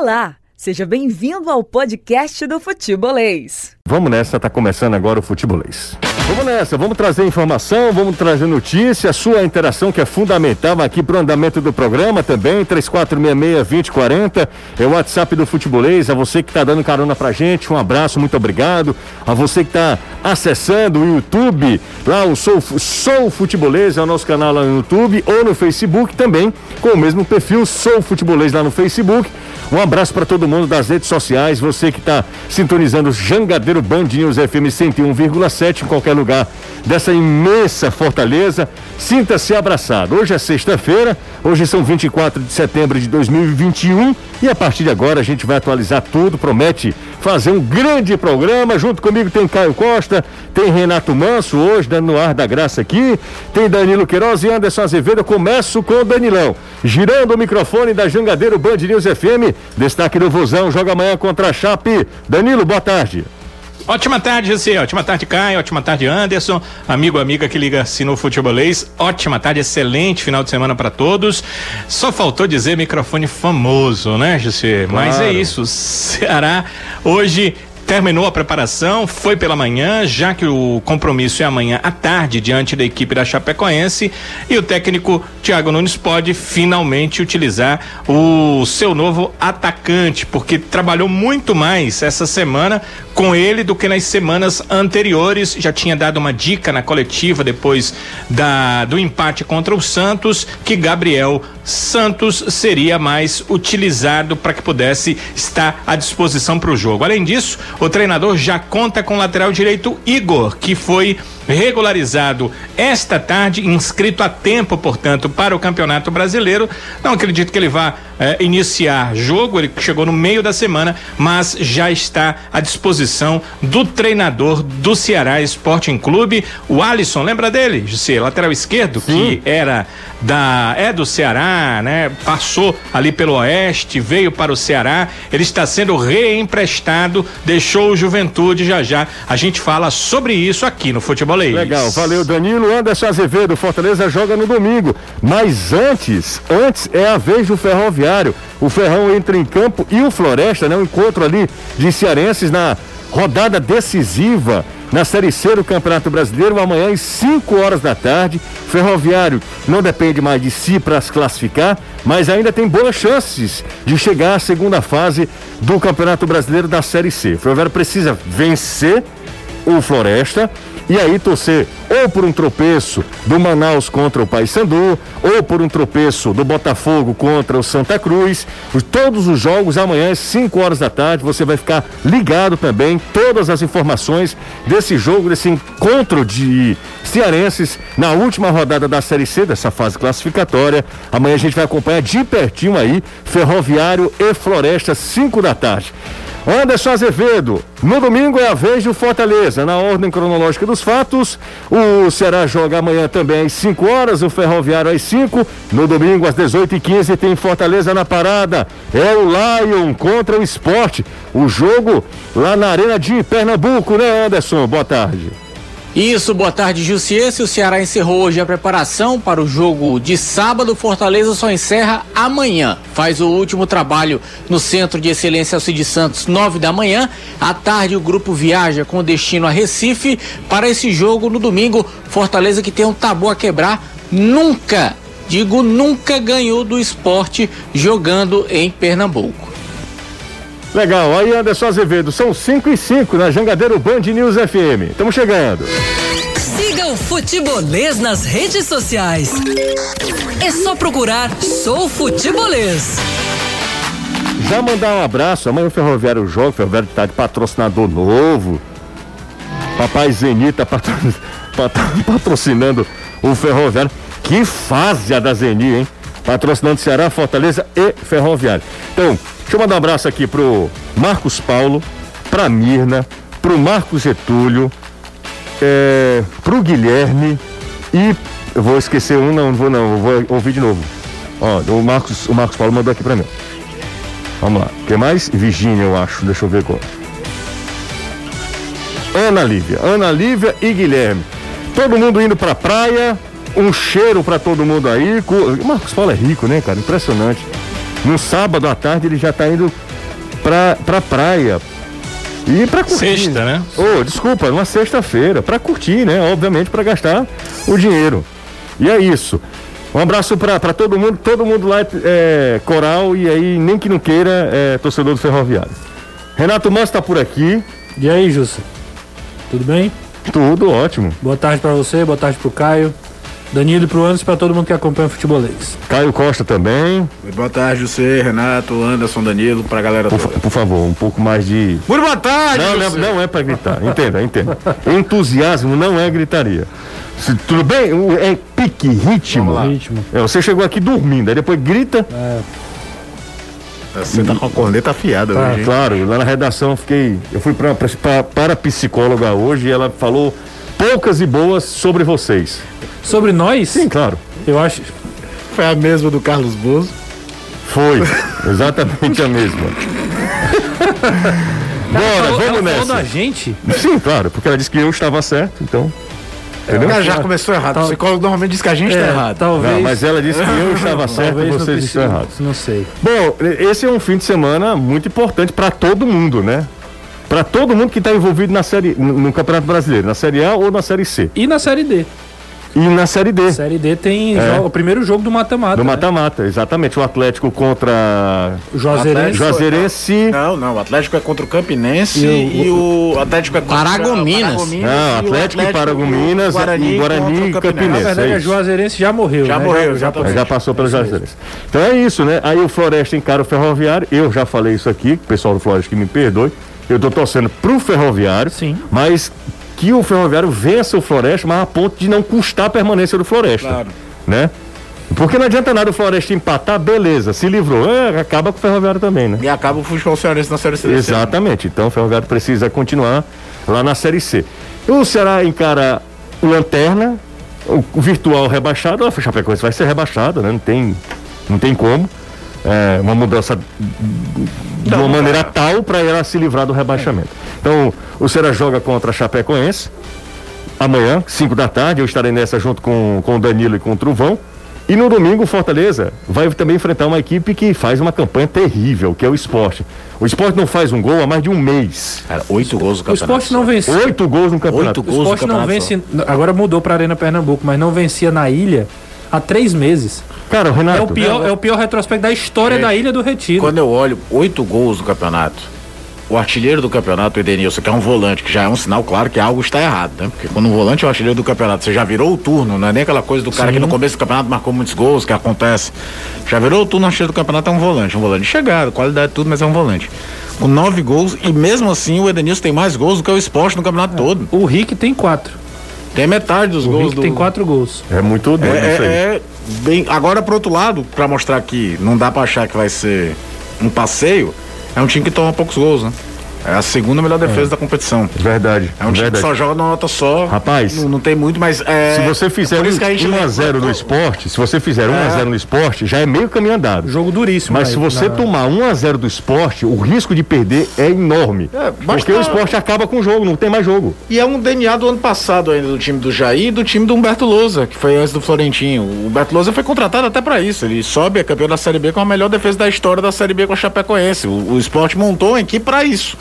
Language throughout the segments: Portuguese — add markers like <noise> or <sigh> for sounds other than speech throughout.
Olá, seja bem-vindo ao podcast do Futebolês. Vamos nessa, tá começando agora o Futebolês. Vamos nessa, vamos trazer informação, vamos trazer notícia, sua interação que é fundamental aqui para o andamento do programa também, 3466-2040, é o WhatsApp do Futebolês, a você que está dando carona pra gente, um abraço, muito obrigado, a você que está acessando o YouTube, lá o Sou, Sou Futebolês, é o nosso canal lá no YouTube, ou no Facebook também, com o mesmo perfil, Sou Futebolês lá no Facebook, um abraço para todo mundo das redes sociais, você que está sintonizando Jangadeiro Band News FM 101,7 em qualquer lugar dessa imensa fortaleza. Sinta-se abraçado. Hoje é sexta-feira, hoje são 24 de setembro de 2021 e a partir de agora a gente vai atualizar tudo. Promete fazer um grande programa. Junto comigo tem Caio Costa, tem Renato Manso hoje dando ar da graça aqui, tem Danilo Queiroz e Anderson Azevedo. Eu começo com o Danilão, girando o microfone da Jangadeiro Band News FM. Destaque do Vozão, joga amanhã contra a Chape. Danilo, boa tarde. Ótima tarde, José. Ótima tarde, Caio. Ótima tarde, Anderson. Amigo, amiga que liga se no futebolês. Ótima tarde, excelente final de semana para todos. Só faltou dizer microfone famoso, né, José? Claro. Mas é isso. Ceará hoje terminou a preparação, foi pela manhã, já que o compromisso é amanhã à tarde diante da equipe da Chapecoense e o técnico Thiago Nunes pode finalmente utilizar o seu novo atacante, porque trabalhou muito mais essa semana com ele do que nas semanas anteriores. Já tinha dado uma dica na coletiva depois da do empate contra o Santos que Gabriel Santos seria mais utilizado para que pudesse estar à disposição para o jogo. Além disso, o treinador já conta com o lateral direito Igor, que foi regularizado esta tarde, inscrito a tempo, portanto, para o Campeonato Brasileiro. Não acredito que ele vá eh, iniciar jogo, ele chegou no meio da semana, mas já está à disposição do treinador do Ceará Sporting Clube, o Alisson, lembra dele, José, lateral esquerdo, Sim. que era da é do Ceará, né? Passou ali pelo Oeste, veio para o Ceará, ele está sendo reemprestado, deixou o Juventude já já. A gente fala sobre isso aqui no Futebol Legal, valeu Danilo. Anderson Azevedo, Fortaleza joga no domingo. Mas antes, antes é a vez do Ferroviário. O Ferrão entra em campo e o Floresta, né? Um encontro ali de cearenses na rodada decisiva na Série C do Campeonato Brasileiro, amanhã às 5 horas da tarde. Ferroviário não depende mais de si para se classificar, mas ainda tem boas chances de chegar à segunda fase do Campeonato Brasileiro da Série C. O Ferroviário precisa vencer o Floresta e aí torcer ou por um tropeço do Manaus contra o Paysandu, ou por um tropeço do Botafogo contra o Santa Cruz. Todos os jogos amanhã às 5 horas da tarde, você vai ficar ligado também todas as informações desse jogo, desse encontro de cearenses na última rodada da Série C dessa fase classificatória. Amanhã a gente vai acompanhar de pertinho aí Ferroviário e Floresta 5 da tarde. Anderson Azevedo, no domingo é a vez do Fortaleza, na ordem cronológica dos fatos. O Ceará joga amanhã também às 5 horas, o Ferroviário às 5. No domingo, às 18h15, tem Fortaleza na parada. É o Lion contra o esporte. O jogo lá na Arena de Pernambuco, né, Anderson? Boa tarde. Isso, boa tarde, Jussiense. O Ceará encerrou hoje a preparação para o jogo de sábado. Fortaleza só encerra amanhã. Faz o último trabalho no Centro de Excelência Alcide Santos, nove da manhã. À tarde, o grupo viaja com destino a Recife para esse jogo no domingo. Fortaleza que tem um tabu a quebrar. Nunca, digo nunca, ganhou do esporte jogando em Pernambuco. Legal, aí Anderson Azevedo, são 5 e 5 na Jangadeiro Band News FM. Estamos chegando. Siga o Futebolês nas redes sociais. É só procurar Sou Futebolês. Já mandar um abraço, amanhã o Ferroviário joga, o Ferroviário está de patrocinador novo. Papai Zenit tá <laughs> patro... patrocinando o Ferroviário. Que fase a da Zeni, hein? Patrocinando Ceará, Fortaleza e Ferroviário. Então, Deixa eu mandar um abraço aqui pro Marcos Paulo, pra Mirna, pro Marcos Getúlio, é, pro Guilherme e vou esquecer um, não, não vou não, vou ouvir de novo. Ó, o Marcos, o Marcos Paulo mandou aqui pra mim. Vamos lá. Quem mais? Virgínia, eu acho. Deixa eu ver qual. Ana Lívia. Ana Lívia e Guilherme. Todo mundo indo pra praia. Um cheiro pra todo mundo aí. Marcos Paulo é rico, né, cara? Impressionante. No sábado à tarde ele já está indo pra, pra praia. E pra curtir. Sexta, né? Oh, desculpa, numa sexta-feira, pra curtir, né? Obviamente, pra gastar o dinheiro. E é isso. Um abraço pra, pra todo mundo, todo mundo lá é, coral e aí, nem que não queira, é torcedor do Ferroviário. Renato Manso tá por aqui. E aí, Jussa? Tudo bem? Tudo ótimo. Boa tarde pra você, boa tarde pro Caio. Danilo e pro Anderson pra todo mundo que acompanha o futebolês. Caio Costa também. Boa tarde, você, Renato, Anderson, Danilo, pra galera Por, toda. por favor, um pouco mais de. Muito boa tarde, Não, José. não é pra gritar. Entenda, entenda. Entusiasmo não é gritaria. Se- tudo bem? É pique, ritmo. Ritmo. É, você chegou aqui dormindo, aí depois grita. Você tá com a corneta afiada Tá. hoje, hein? Claro, lá na redação eu fiquei. Eu fui pra, pra, para a psicóloga hoje e ela falou poucas e boas sobre vocês. Sobre nós, Sim, claro. eu acho. Foi a mesma do Carlos Bozo. Foi. Exatamente a mesma. <laughs> Bora, Ela vamos falou nessa. da gente. Sim, claro, porque ela disse que eu estava certo, então. Entendeu? Ela já começou errado. Tal- O psicólogo normalmente diz que a gente tá É, errado. talvez. Não, mas ela disse que eu estava <laughs> certo e vocês estão errados. Não sei. Bom, esse é um fim de semana muito importante para todo mundo, né? Para todo mundo que está envolvido na série, no no Campeonato Brasileiro, na Série A ou na Série C. E na Série D. E na Série D, Série D tem É. o primeiro jogo do mata-mata. no né? mata-mata, exatamente. O Atlético contra O Juazeirense. Juazeirense. Não, não. O Atlético é contra o Campinense E e o, Atlético é contra Paragominas. Não, e o Atlético e Paragominas Guarani, e Guarani o e Na Campinense. verdade, é a isso. Juazeirense já morreu. Já né? morreu, já, exatamente. Já passou pelo Juazeirense. Então é isso, né? Aí o Floresta encara o Ferroviário. Eu já falei isso aqui, o pessoal do Floresta que me perdoe. Eu tô torcendo pro Ferroviário. Sim. Mas que o Ferroviário vença o Floresta, mas a ponto de não custar a permanência do Floresta. Claro. Né? Porque não adianta nada o Floresta empatar, beleza, se livrou. É, acaba com o Ferroviário também, né? E acaba o futebol cearense na Série C. Exatamente. Então o Ferroviário precisa continuar lá na Série C. O Ceará encara o Lanterna, o o virtual rebaixado, a Chapecoense vai ser rebaixada, né? Não tem, não tem como. É, uma mudança de uma maneira tal para ela se livrar do rebaixamento. Então, o Ceará joga contra a Chapecoense amanhã, 5 da tarde. Eu estarei nessa junto com, com o Danilo e com o Truvão. E no domingo, o Fortaleza vai também enfrentar uma equipe que faz uma campanha terrível, que é o esporte. O esporte não faz um gol há mais de um mês. Cara, oito gols do O campeonato. esporte não vence. Oito gols no campeonato. Oito O gols esporte do não vence. Agora mudou pra Arena Pernambuco, mas não vencia na ilha há três meses. Cara, o Renato. É o pior, é o pior retrospecto da história Gente, da Ilha do Retiro. Quando eu olho oito gols do campeonato, o artilheiro do campeonato, o Edenilson, que é um volante, que já é um sinal claro que algo está errado, né? Porque quando um volante é o artilheiro do campeonato, você já virou o turno, não é nem aquela coisa do cara Sim. que no começo do campeonato marcou muitos gols, que acontece. Já virou o turno, o artilheiro do campeonato é um volante, um volante de chegada, qualidade tudo, mas é um volante. Com nove gols, e mesmo assim o Edenilson tem mais gols do que o esporte no campeonato todo. O Rick tem quatro. Tem metade dos O gols Rick do. tem quatro gols. É muito doido É, isso aí. é, é bem. Agora, pro outro lado, pra mostrar que não dá pra achar que vai ser um passeio, é um time que toma poucos gols, né? É a segunda melhor defesa da competição. Verdade. É um time verdade. que só joga numa nota só. Rapaz, Não, não tem muito, mas. É, Se você fizer é por isso que a gente 1 a lembra- 0 no esporte, se você fizer 1 a 0 no esporte, já é meio caminho andado. Jogo duríssimo. Mas aí, se você na- tomar 1 a 0 do esporte, o risco de perder é enorme. É, Porque basta- o esporte acaba com o jogo, não tem mais jogo. E é um DNA do ano passado ainda, do time do Jair e do time do Humberto Lousa, que foi antes do Florentinho. O Humberto Lousa foi contratado até pra isso. Ele sobe a campeão da Série B com a melhor defesa da história da Série B com a Chapecoense. O, o esporte montou uma equipe pra isso.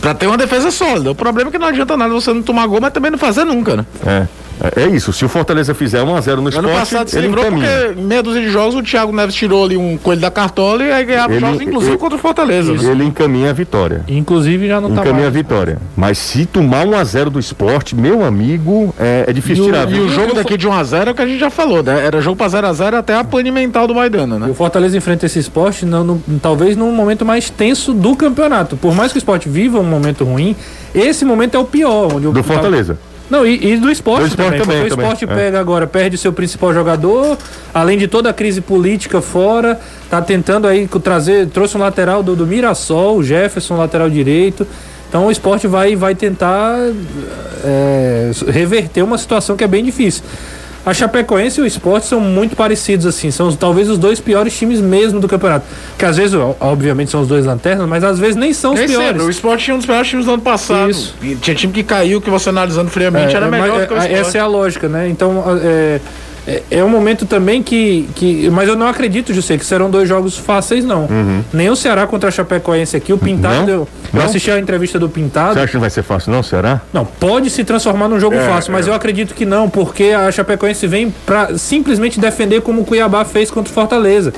Pra ter uma defesa sólida. O problema é que não adianta nada você não tomar gol, mas também não fazer nunca, né? É. É isso. Se o Fortaleza fizer 1 a 0 no Ano esporte, passado se ele livrou encaminha. porque meia dúzia de jogos o Thiago Neves tirou ali um coelho da cartola e aí ganhava Ele- jogos, inclusive ele- contra o Fortaleza. né? Ele encaminha a vitória. Inclusive já não tá Encaminha a mais. vitória. Mas se tomar 1 a 0 do esporte, meu amigo, é, é difícil E o- tirar. E viu? o jogo daqui de 1x0 é o que a gente já falou, né? Era jogo pra 0x0 até a pane mental do Maidana, E né? o Fortaleza enfrenta esse esporte não, no- talvez num momento mais tenso do campeonato. Por mais que o esporte viva um momento ruim, esse momento é o pior. Onde o- Do Fortaleza. Não, e, e do esporte, Do esporte também. também, o também, esporte é. pega agora, perde seu principal jogador, além de toda a crise política fora, tá tentando aí trazer, trouxe um lateral do, do Mirassol, o Jefferson, lateral direito. Então o esporte vai, vai tentar é, reverter uma situação que é bem difícil. A Chapecoense e o esporte são muito parecidos, assim, são talvez os dois piores times mesmo do campeonato. Que às vezes, obviamente, são os dois lanternas, mas às vezes nem são os Nem piores. sempre. O esporte tinha um dos melhores times do ano passado. Isso. E tinha time que caiu, que você analisando friamente era É, melhor mas, do que o é, esporte. Essa é a lógica, né? Então, é, é, é um momento também que, que. Mas eu não acredito, José, que serão dois jogos fáceis, não. Nem o Ceará contra a Chapecoense aqui. O Pintado. Uhum. Não? Eu, eu Não? assisti a entrevista do Pintado. Você acha que não vai ser fácil, não, Será? Não, pode se transformar num jogo fácil, mas eu acredito que não, porque a Chapecoense vem pra simplesmente defender como o Cuiabá fez contra o Fortaleza.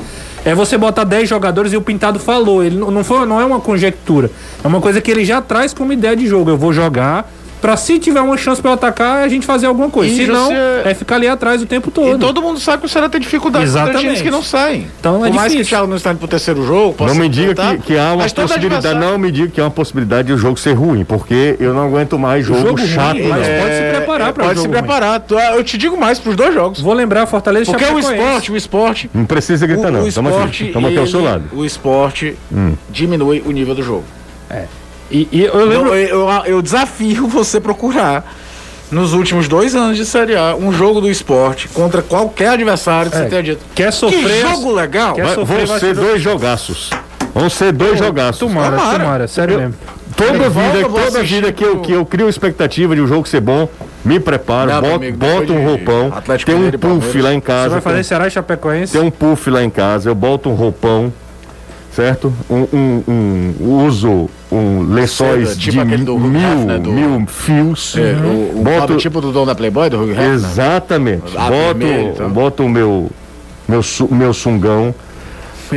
É você botar 10 jogadores e o Pintado falou, ele não, foi, não é uma conjectura, é uma coisa que ele já traz como ideia de jogo. Eu vou jogar pra se tiver uma chance pra eu atacar, a gente fazer alguma coisa. Se não, você- é ficar ali atrás o tempo E todo. todo mundo sabe que o Ceará tem dificuldade contra Exatamente. times que não saem. Então é Por mais que o difícil. Thiago não está indo pro terceiro jogo, possa Não me diga que, que há uma todo possibilidade, adversário- não me diga que há uma possibilidade de o jogo ser ruim, porque eu não aguento mais jogo, jogo ruim, chato. mas não. pode se preparar pra Pode se jogo ruim. preparar. Tu- Eu te digo mais pros dois jogos. Vou lembrar Fortaleza e Porque o esporte, o esporte. Não precisa gritar, o, não. o Estamos aqui, esporte, estamos aqui ao seu lado. O esporte diminui o nível do jogo. E, e eu lembro. Eu, eu- eu desafio você procurar nos últimos dois anos de Série A um jogo do esporte contra qualquer adversário que É, você tenha dito. quer sofrer- Que jogo legal! quer Vai- sofrer vão ser dois jogaços. Vão ser dois jogaços. Tomara, Tomara. tomara, sério mesmo. Toda vida, eu toda assistir vida que eu, que eu crio expectativa de um jogo ser bom, me preparo, Não, boto, amigo, boto um roupão, Atlético tem um puff lá em Você casa, vai fazer tem, Ceará e Chapecoense? tem um puff lá em casa, eu boto um roupão, certo? Um, um- um- uso um lençóis tipo de mil, do- mil fios. É, o, o Boto- tipo do dono da Playboy, do Hugh. Exatamente. Ah, boto, vermelho, então. boto o meu, meu, meu sungão.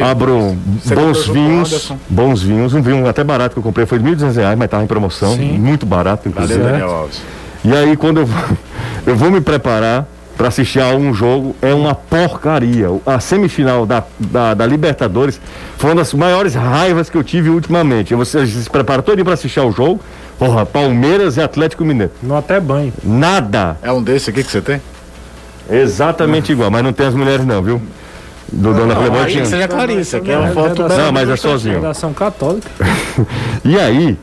Abro Você bons vinhos, bons vinhos, um vinho até barato que eu comprei foi de 1.200 reais, mas tava em promoção, muito barato inclusive. Valeu, Daniel Alves. E aí quando eu vou, <laughs> eu vou me preparar para assistir a um jogo, é uma porcaria. A semifinal da, da, da Libertadores foi uma das maiores raivas que eu tive ultimamente. Você se prepara todo dia para assistir ao jogo, porra, Palmeiras e Atlético Mineiro. Não até banho. Nada. É um desse aqui que você tem? Exatamente igual, mas não tem as mulheres não, viu? Do dono da Playboy Aí tinha. que seja Clarissa, que é uma É foto da- bela. Não, mas é sozinho. Redação católica. <laughs> E aí,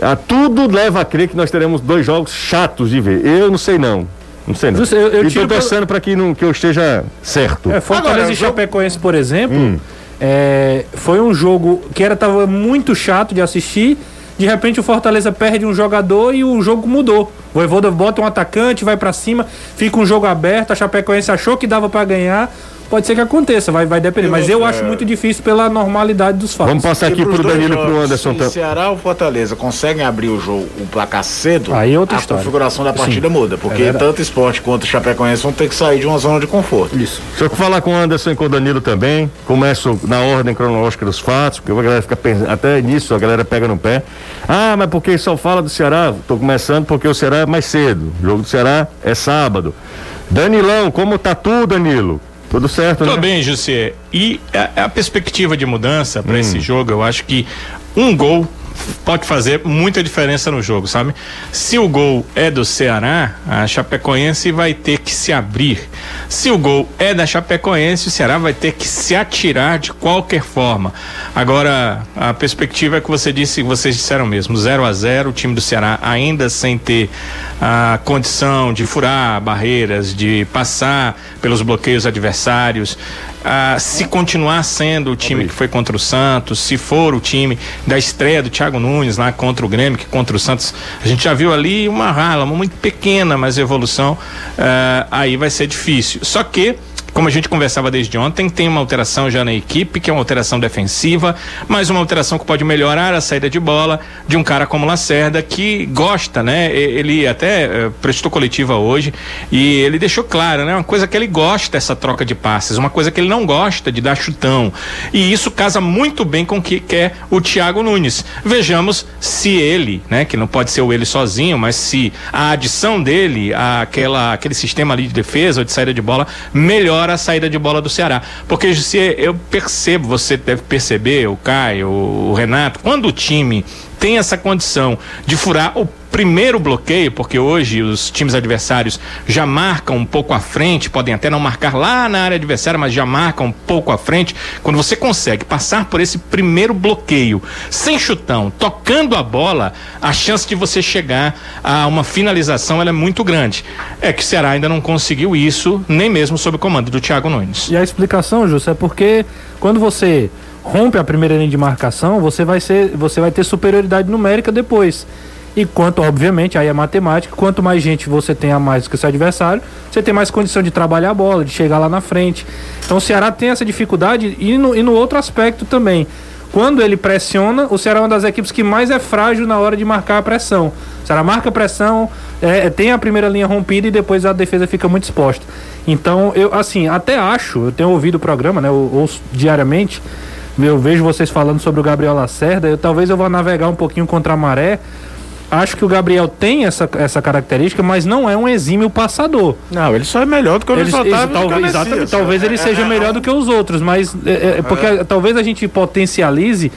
a, tudo leva a crer que nós teremos dois jogos chatos de ver. Eu não sei não. Não sei não. Eu- eu e pelo- torcendo para que, não, que eu esteja certo. É, Fortaleza Agora, e jogo- Chapecoense, por exemplo, Hum. é, foi um jogo que era tava muito chato de assistir. De repente o Fortaleza perde um jogador e o jogo mudou. O Voivoda bota um atacante, vai pra cima, fica um jogo aberto. A Chapecoense achou que dava pra ganhar. Pode ser que aconteça, vai, vai depender. Mas eu acho muito difícil pela normalidade dos fatos. Vamos passar aqui pros pro Danilo e pro Anderson. Se tam- Ceará ou Fortaleza conseguem abrir o jogo, o placar cedo, Aí é outra a história. configuração da partida muda. Porque É tanto esporte quanto Chapecoense vão ter que sair de uma zona de conforto. Isso. Deixa eu falar com o Anderson e com o Danilo também. Começo na ordem cronológica dos fatos, porque a galera fica pensando, até nisso a galera pega no pé. Ah, mas porque só fala do Ceará? Tô começando porque o Ceará é mais cedo. O jogo do Ceará é sábado. Danilão, como tá tudo, Danilo? Tudo certo, Tô né? bem, José. E a, a perspectiva de mudança para esse jogo, eu acho que um gol pode fazer muita diferença no jogo, sabe? Se o gol é do Ceará, a Chapecoense vai ter que se abrir. Se o gol é da Chapecoense, o Ceará vai ter que se atirar de qualquer forma. Agora, a perspectiva é que você disse, vocês disseram mesmo, 0 a 0 o time do Ceará ainda sem ter a condição de furar barreiras, de passar pelos bloqueios adversários. Ah, se continuar sendo o time que foi contra o Santos, se for o time da estreia do Thiago Nunes lá contra o Grêmio, que contra o Santos, a gente já viu ali uma rala, uma muito pequena, mas evolução, ah, aí vai ser difícil. Só que como a gente conversava desde ontem, tem uma alteração já na equipe, que é uma alteração defensiva, mas uma alteração que pode melhorar a saída de bola de um cara como Lacerda, que gosta, né? Ele até eh, prestou coletiva hoje e ele deixou claro, né? Uma coisa que ele gosta essa troca de passes, uma coisa que ele não gosta de dar chutão. E isso casa muito bem com o que quer o Thiago Nunes. Vejamos se ele, né? Que não pode ser o ele sozinho, mas se a adição dele, àquela, aquele sistema ali de defesa ou de saída de bola, melhora a saída de bola do Ceará. Porque se eu percebo, você deve perceber, o Caio, o Renato, quando o time tem essa condição de furar o primeiro bloqueio, porque hoje os times adversários já marcam um pouco à frente, podem até não marcar lá na área adversária, mas já marcam um pouco à frente. Quando você consegue passar por esse primeiro bloqueio sem chutão, tocando a bola, a chance de você chegar a uma finalização é muito grande. É que o Ceará ainda não conseguiu isso, nem mesmo sob o comando do Thiago Nunes. E a explicação, Justo, é porque quando você rompe a primeira linha de marcação, você vai ser, você vai ter superioridade numérica depois. E quanto, obviamente, aí é matemática, quanto mais gente você tem a mais do que seu adversário, você tem mais condição de trabalhar a bola, de chegar lá na frente. Então o Ceará tem essa dificuldade e no, e no outro aspecto também. Quando ele pressiona, o Ceará é uma das equipes que mais é frágil na hora de marcar a pressão. O Ceará marca a pressão, é, tem a primeira linha rompida e depois a defesa fica muito exposta. Então, eu, assim, até acho, eu tenho ouvido o programa, né? Eu ouço diariamente, eu vejo vocês falando sobre o Gabriel Lacerda, eu, talvez eu vá navegar um pouquinho contra a maré. Acho que o Gabriel tem essa, essa característica, mas não é um exímio passador. Não, ele só é melhor do que o Luiz Otávio. talvez, exatamente, talvez ele É, seja é, melhor do que os outros, mas é, é, porque talvez a gente potencialize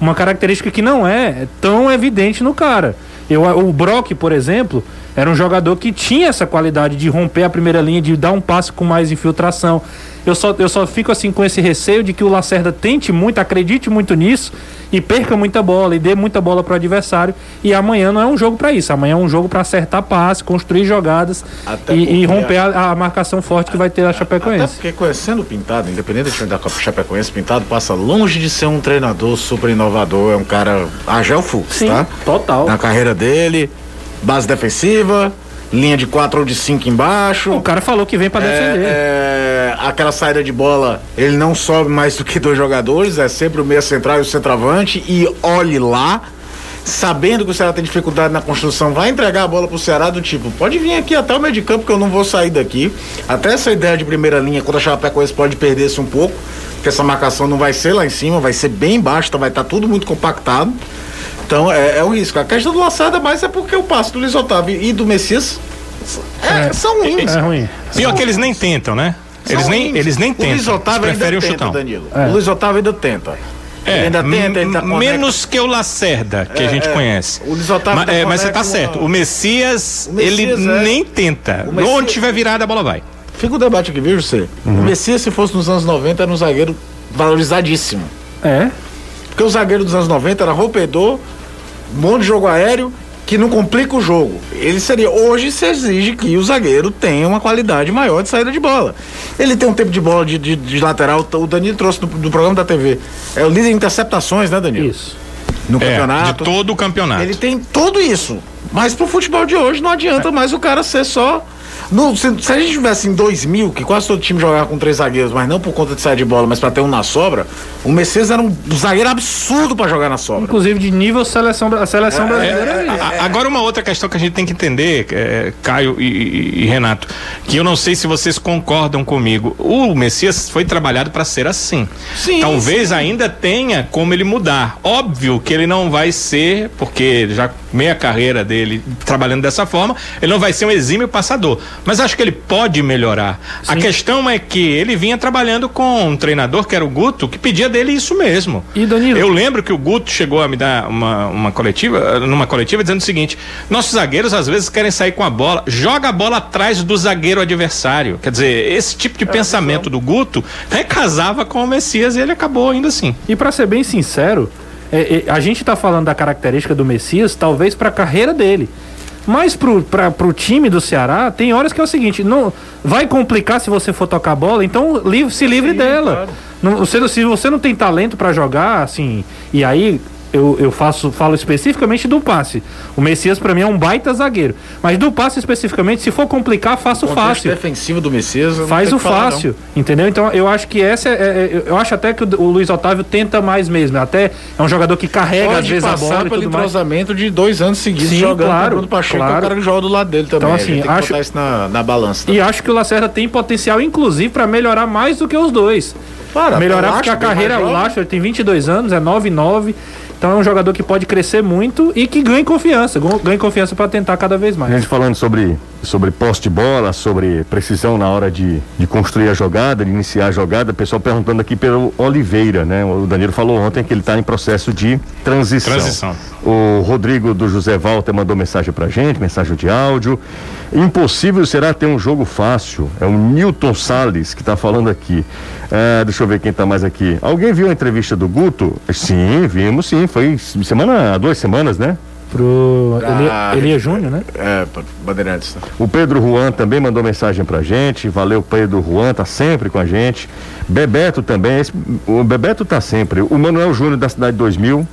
uma característica que não é tão evidente no cara. Eu, o Brock, por exemplo, era um jogador que tinha essa qualidade de romper a primeira linha, de dar um passe com mais infiltração. Eu só, eu só fico assim com esse receio de que o Lacerda tente muito, acredite muito nisso e perca muita bola e dê muita bola para o adversário. E amanhã não é um jogo para isso. Amanhã é um jogo para acertar passe, construir jogadas Até e, e romper a, a marcação forte que vai ter a Até Chapecoense. porque conhecendo o Pintado, independente de da Chapecoense, Pintado passa longe de ser um treinador super inovador, é um cara Agel Fux, Sim, tá? total. Na carreira dele, base defensiva, linha de 4 ou de 5 embaixo. O cara falou que vem para defender. É, é, aquela saída de bola, ele não sobe mais do que dois jogadores, é sempre o meia central e o centroavante, e olhe lá, sabendo que o Ceará tem dificuldade na construção, vai entregar a bola pro Ceará do tipo, pode vir aqui até o meio de campo que eu não vou sair daqui. Até essa ideia de primeira linha, quando a Chapecoense pode perder-se um pouco, porque essa marcação não vai ser lá em cima, vai ser bem embaixo, então vai estar tudo muito compactado. Então é, é um risco. A questão do Lacerda mais é porque o passe do Luiz Otávio e do Messias é- são ruins. É ruim. Pior que eles nem tentam, né? Eles São nem, ruins. eles nem O Luiz tentam. Otávio Eles ainda tenta, chutão. Danilo. É. O Luiz Otávio ainda tenta. ele ainda tenta, ele tá menos que o Lacerda, que a É, gente é. conhece. O Luiz Otávio Ma- tá é, mas você tá certo. O Messias, O Messias, ele é. nem tenta. Messias- Onde tiver virada, a bola vai. Fica o debate aqui, viu, José? O Messias, se fosse nos anos 90, era um zagueiro valorizadíssimo. É. Porque o zagueiro dos anos 90 era rompedor, bom de jogo aéreo, que não complica o jogo. Ele seria. Hoje se exige que o zagueiro tenha uma qualidade maior de saída de bola. Ele tem um tempo de bola de, de- de lateral, o Danilo trouxe do, do programa da TV. É o líder em interceptações, né, Danilo? Isso. No É, campeonato. de todo o campeonato. Ele tem tudo isso. Mas pro futebol de hoje não adianta mais o cara ser só. No- se, se a gente tivesse em 2000, que quase todo time jogava com três zagueiros, mas não por conta de sair de bola, mas pra ter um na sobra, o Messias era um zagueiro absurdo pra jogar na sobra. Inclusive de nível seleção, a seleção brasileira. é isso. A- Agora uma outra questão que a gente tem que entender, é, Caio e, e- e Renato, que eu não sei se vocês concordam comigo. O Messias foi trabalhado para ser assim. Sim, Talvez ainda tenha como ele mudar. Óbvio que ele não vai ser, porque já meia carreira dele trabalhando dessa forma, ele não vai ser um exímio passador. Mas acho que ele pode melhorar. A questão é que ele vinha trabalhando com um treinador que era o Guto, que pedia dele isso mesmo. E, Danilo? Eu lembro que o Guto chegou a me dar uma, uma coletiva, numa coletiva, dizendo o seguinte: nossos zagueiros às vezes querem sair com a bola, joga a bola atrás do zagueiro adversário. Quer dizer, esse tipo de pensamento do Guto recasava com o Messias e ele acabou ainda assim. E pra ser bem sincero, é, é, a gente tá falando da característica do Messias, talvez pra carreira dele. Mas pro, pra, pro time do Ceará, tem horas que é o seguinte: não vai complicar se você for tocar a bola, então livre, se livre dela. Não, você, se você não tem talento pra jogar, assim, e aí eu, eu faço, falo especificamente do passe. O Messias pra mim é um baita zagueiro. Mas do passe especificamente, se for complicar, faço contexto fácil. defensivo do Messias. Faz o que não. fácil, entendeu? Então eu acho que essa é, é- eu acho até que o, o Luiz Otávio tenta mais mesmo. Até é um jogador que carrega às Pode vezes a bola e pelo tudo mais. entrosamento de dois anos seguidos Sim, jogando claro, o Bruno Pacheco, claro. que é o cara que joga do lado dele também. Então, assim, tem que acho- botar isso na, na balança. E acho que o Lacerda tem potencial, inclusive, para melhorar mais do que os dois. Para, melhorar porque a carreira, mais o. Lacho ele tem 22 anos, é 9,9. Então é um jogador que pode crescer muito e que ganha confiança, ganha confiança para tentar cada vez A mais. gente falando sobre, sobre posse de bola, sobre precisão na hora de, de construir a jogada, de iniciar a jogada. O pessoal perguntando aqui pelo Oliveira, né? O Danilo falou ontem que ele está em processo de transição. Transição. O Rodrigo do José Walter mandou mensagem pra gente, mensagem de áudio. Impossível será ter um jogo fácil. É o Newton Salles que está falando aqui. É, deixa eu ver quem está mais aqui. Alguém viu a entrevista do Guto? Sim, vimos sim. Foi semana, há duas semanas, né? Pro Ah, Elia, Elia Júnior, né? É, Bandeirantes. né? O Pedro Juan também mandou mensagem pra gente. Valeu, Pedro Juan, tá sempre com a gente. Bebeto também. esse- o Bebeto tá sempre. O Manuel Júnior da Cidade 2000.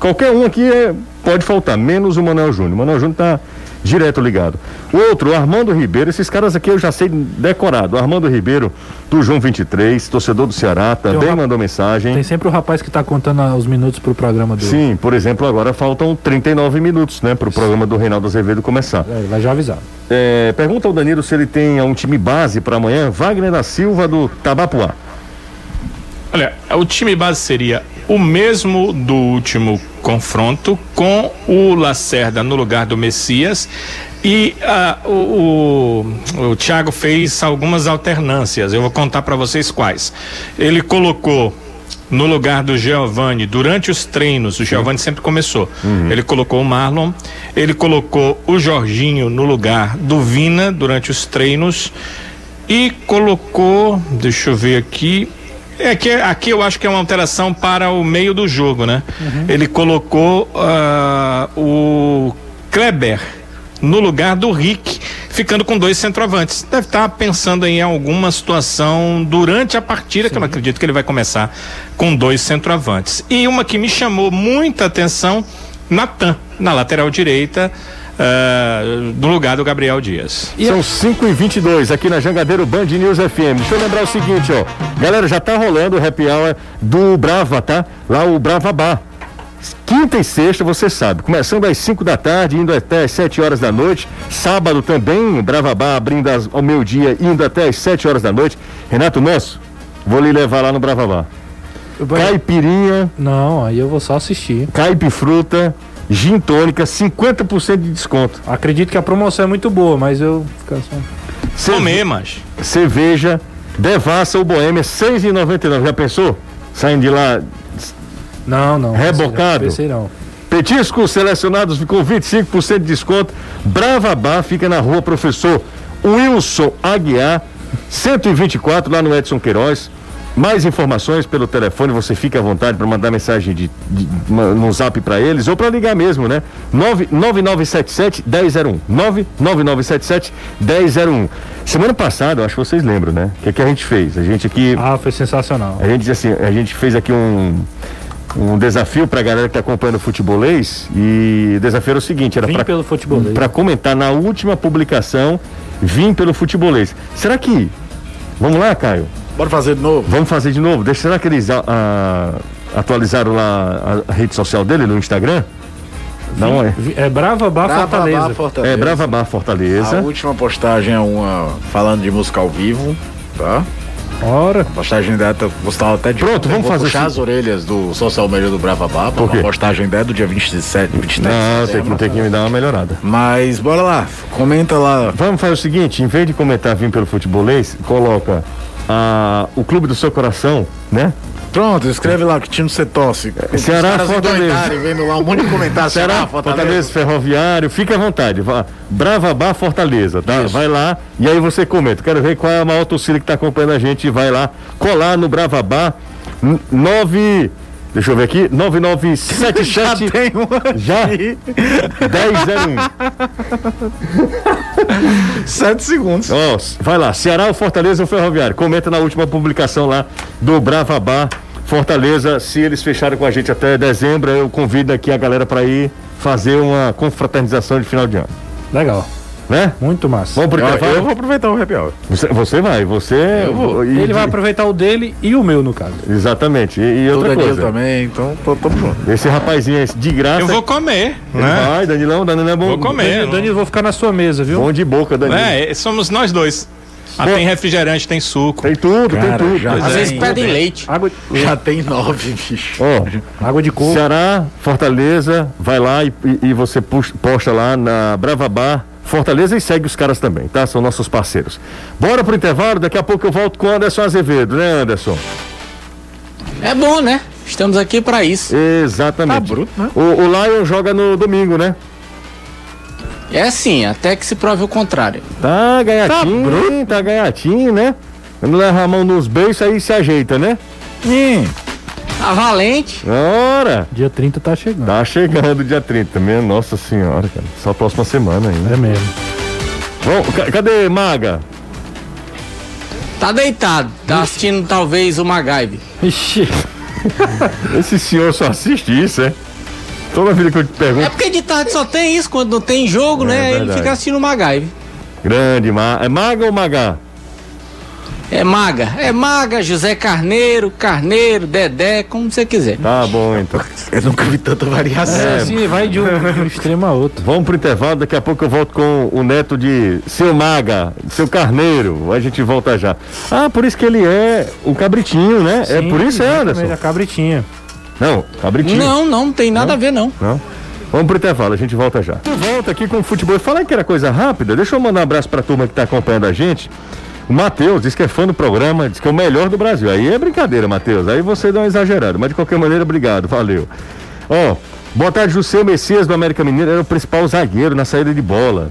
Qualquer um aqui é, pode faltar, menos o Manuel Júnior. O Manuel Júnior tá direto ligado. O outro, o Armando Ribeiro, esses caras aqui eu já sei decorado. O Armando Ribeiro, do João 23, torcedor do Ceará, também um- mandou mensagem. Tem sempre o rapaz que tá contando ah, os minutos pro programa do. Sim, por exemplo, agora faltam 39 minutos, né, para o programa do Reinaldo Azevedo começar. É, ele vai já avisar. É, pergunta ao Danilo se ele tem um time base para amanhã. Wagner da Silva do Tabapuá. Olha, o time base seria o mesmo do último confronto, com o Lacerda no lugar do Messias. E ah, o, o, o Thiago fez algumas alternâncias. Eu vou contar para vocês quais. Ele colocou no lugar do Giovanni durante os treinos. O Giovanni sempre começou. Ele colocou o Marlon. Ele colocou o Jorginho no lugar do Vina durante os treinos. E colocou, deixa eu ver aqui. É que aqui eu acho que é uma alteração para o meio do jogo, né? Ele colocou ah, o Kleber no lugar do Rick, ficando com dois centroavantes. Deve estar pensando em alguma situação durante a partida, que eu não acredito que ele vai começar com dois centroavantes. E uma que me chamou muita atenção, Natan, na lateral direita, ah, no lugar do Gabriel Dias. São 5 e 22 aqui na Jangadeiro Band News FM. Deixa eu lembrar o seguinte, ó. Galera, já tá rolando o happy hour do Brava, tá? Lá o Brava Bar. Quinta e sexta, você sabe, começando às 5 da tarde, indo até às 7 horas da noite. Sábado também, Brava Bar abrindo às- ao meio-dia, indo até às 7 horas da noite. Renato Nosso, vou lhe levar lá no Brava Bar. Caipirinha, Não, aí eu vou só assistir. caipifruta, gin tônica, 50% de desconto. Acredito que a promoção é muito boa, mas eu. fica só- Cerve- Comer, mas. cerveja, devassa o Boêmia, 6,99. Já pensou? Saindo de lá, Não, não. Rebocado? Pensei não. petiscos selecionados com 25% de desconto. Brava Bar fica na rua Professor Wilson Aguiar, 124, lá no Edson Queiroz. Mais informações pelo telefone, você fica à vontade para mandar mensagem de, de- ma- no zap para eles ou para ligar mesmo, né? 9- 9977 1001. 99977 1001. Semana passada, eu acho que vocês lembram, né? O que, que a gente fez? A gente aqui. Ah, foi sensacional. A gente, assim, a gente fez aqui um, um desafio pra galera que tá acompanhando o futebolês e o desafio era o seguinte, era pra comentar na última publicação, vim pelo futebolês. Será que, vamos lá, Caio, Bora fazer de novo. vamos fazer de novo? Deixa, será que eles ah, ah, atualizaram lá a, a rede social dele no Instagram? Não é? É Brava Bar Brava Fortaleza. Bar Fortaleza. É Brava Bar A Fortaleza. última postagem é uma falando de música ao vivo, tá? Ora, Postagem data, gostava até de. Pronto, vamos fazer puxar assim. as orelhas do social media do Brava Bar, Por quê? uma postagem dela do dia 27, 23 Não, tem que, tem que me dar uma melhorada. Mas bora lá, comenta lá. Vamos fazer o seguinte, em vez de comentar vim pelo futebolês, coloca ah, o clube do seu coração, né? Pronto, escreve lá que time você. Os Ceará, Fortaleza. vendo lá um monte de comentário. Será? Fortaleza. Ferroviário, fique à vontade. Vá. Brava Bar Fortaleza, tá? Isso. Vai lá e aí você comenta. Quero ver qual é a maior torcida que tá acompanhando a gente. Vai lá, colar no Brava Bar. 9. Deixa eu ver aqui. 9977. <laughs> Já tem uma. Já? 1001. 7 segundos. Ó, vai lá, Ceará ou Fortaleza ou Ferroviário? Comenta na última publicação lá do Brava Bar Fortaleza. Se eles fecharem com a gente até dezembro, eu convido aqui a galera para ir fazer uma confraternização de final de ano. legal. Né? Muito massa. Vamos pro Eu, intervalo? eu vou aproveitar o happy hour. Você, você vai, você. Eu vou. e- Ele vai aproveitar o dele e o meu, no caso. Exatamente. E, e outra Danilo coisa. também, então tô, tamo junto. Esse rapazinho aí, de graça. Eu vou comer, ele né? Vai, Danilão, Danilo é bom. Vou comer. Danilo, Danilo, vou ficar na sua mesa, viu? Bom de boca, Danilo. É, somos nós dois. Ah, tem refrigerante, tem suco. Tem tudo, Cara, tem tudo. já- Às vezes pedem leite. Água, Já tem nove, bicho. Ó, água de coco. Ceará, Fortaleza, vai lá e, e- e você puxa- posta lá na Brava Bar Fortaleza e segue os caras também, tá? São nossos parceiros. Bora pro intervalo, daqui a pouco eu volto com o Anderson Azevedo, né, Anderson? É bom, né? Estamos aqui pra isso. Exatamente. Tá bruto, né? O, o Lion joga no domingo, né? É assim, até que se prove o contrário. Tá ganhatinho, tá, ganhatinho, né? Quando leva a mão nos beijos, aí se ajeita, né? Hum, A Valente, Ora! Dia 30 tá chegando. Tá chegando dia 30 mesmo, nossa senhora, cara. Só a próxima semana ainda. É mesmo. Bom, ca- cadê Maga? tá deitado. Tá assistindo talvez o MacGyver. Ixi. <laughs> Esse senhor só assiste isso, é? Toda vida que eu te pergunto. É porque de tarde só tem isso, quando não tem jogo, É né? Ele verdade. fica assistindo o MacGyver. Grande, ma... é maga ou magá? É Maga, é Maga, José Carneiro, Carneiro, Dedé, como você quiser. Tá bom, então. Eu nunca vi tanta variação. É, assim, vai de um, de um extremo a outro. Vamos pro intervalo, daqui a pouco eu volto com o neto de seu Maga, seu Carneiro. A gente volta já. Ah, por isso que ele é o cabritinho, né? é Sim, por isso, é, Anderson? A cabritinha. Não, cabritinho. Não, não, não tem nada a ver, não. Não? Vamos pro intervalo, a gente volta já. Volta aqui com o futebol. Falar que era coisa rápida, deixa eu mandar um abraço pra turma que tá acompanhando a gente. O Matheus diz que é fã do programa, diz que é o melhor do Brasil. Aí é brincadeira, Matheus. Aí você dá uma exagerada. Mas de qualquer maneira, obrigado, valeu. Ó, boa tarde, José Messias do América Mineiro era o principal zagueiro na saída de bola.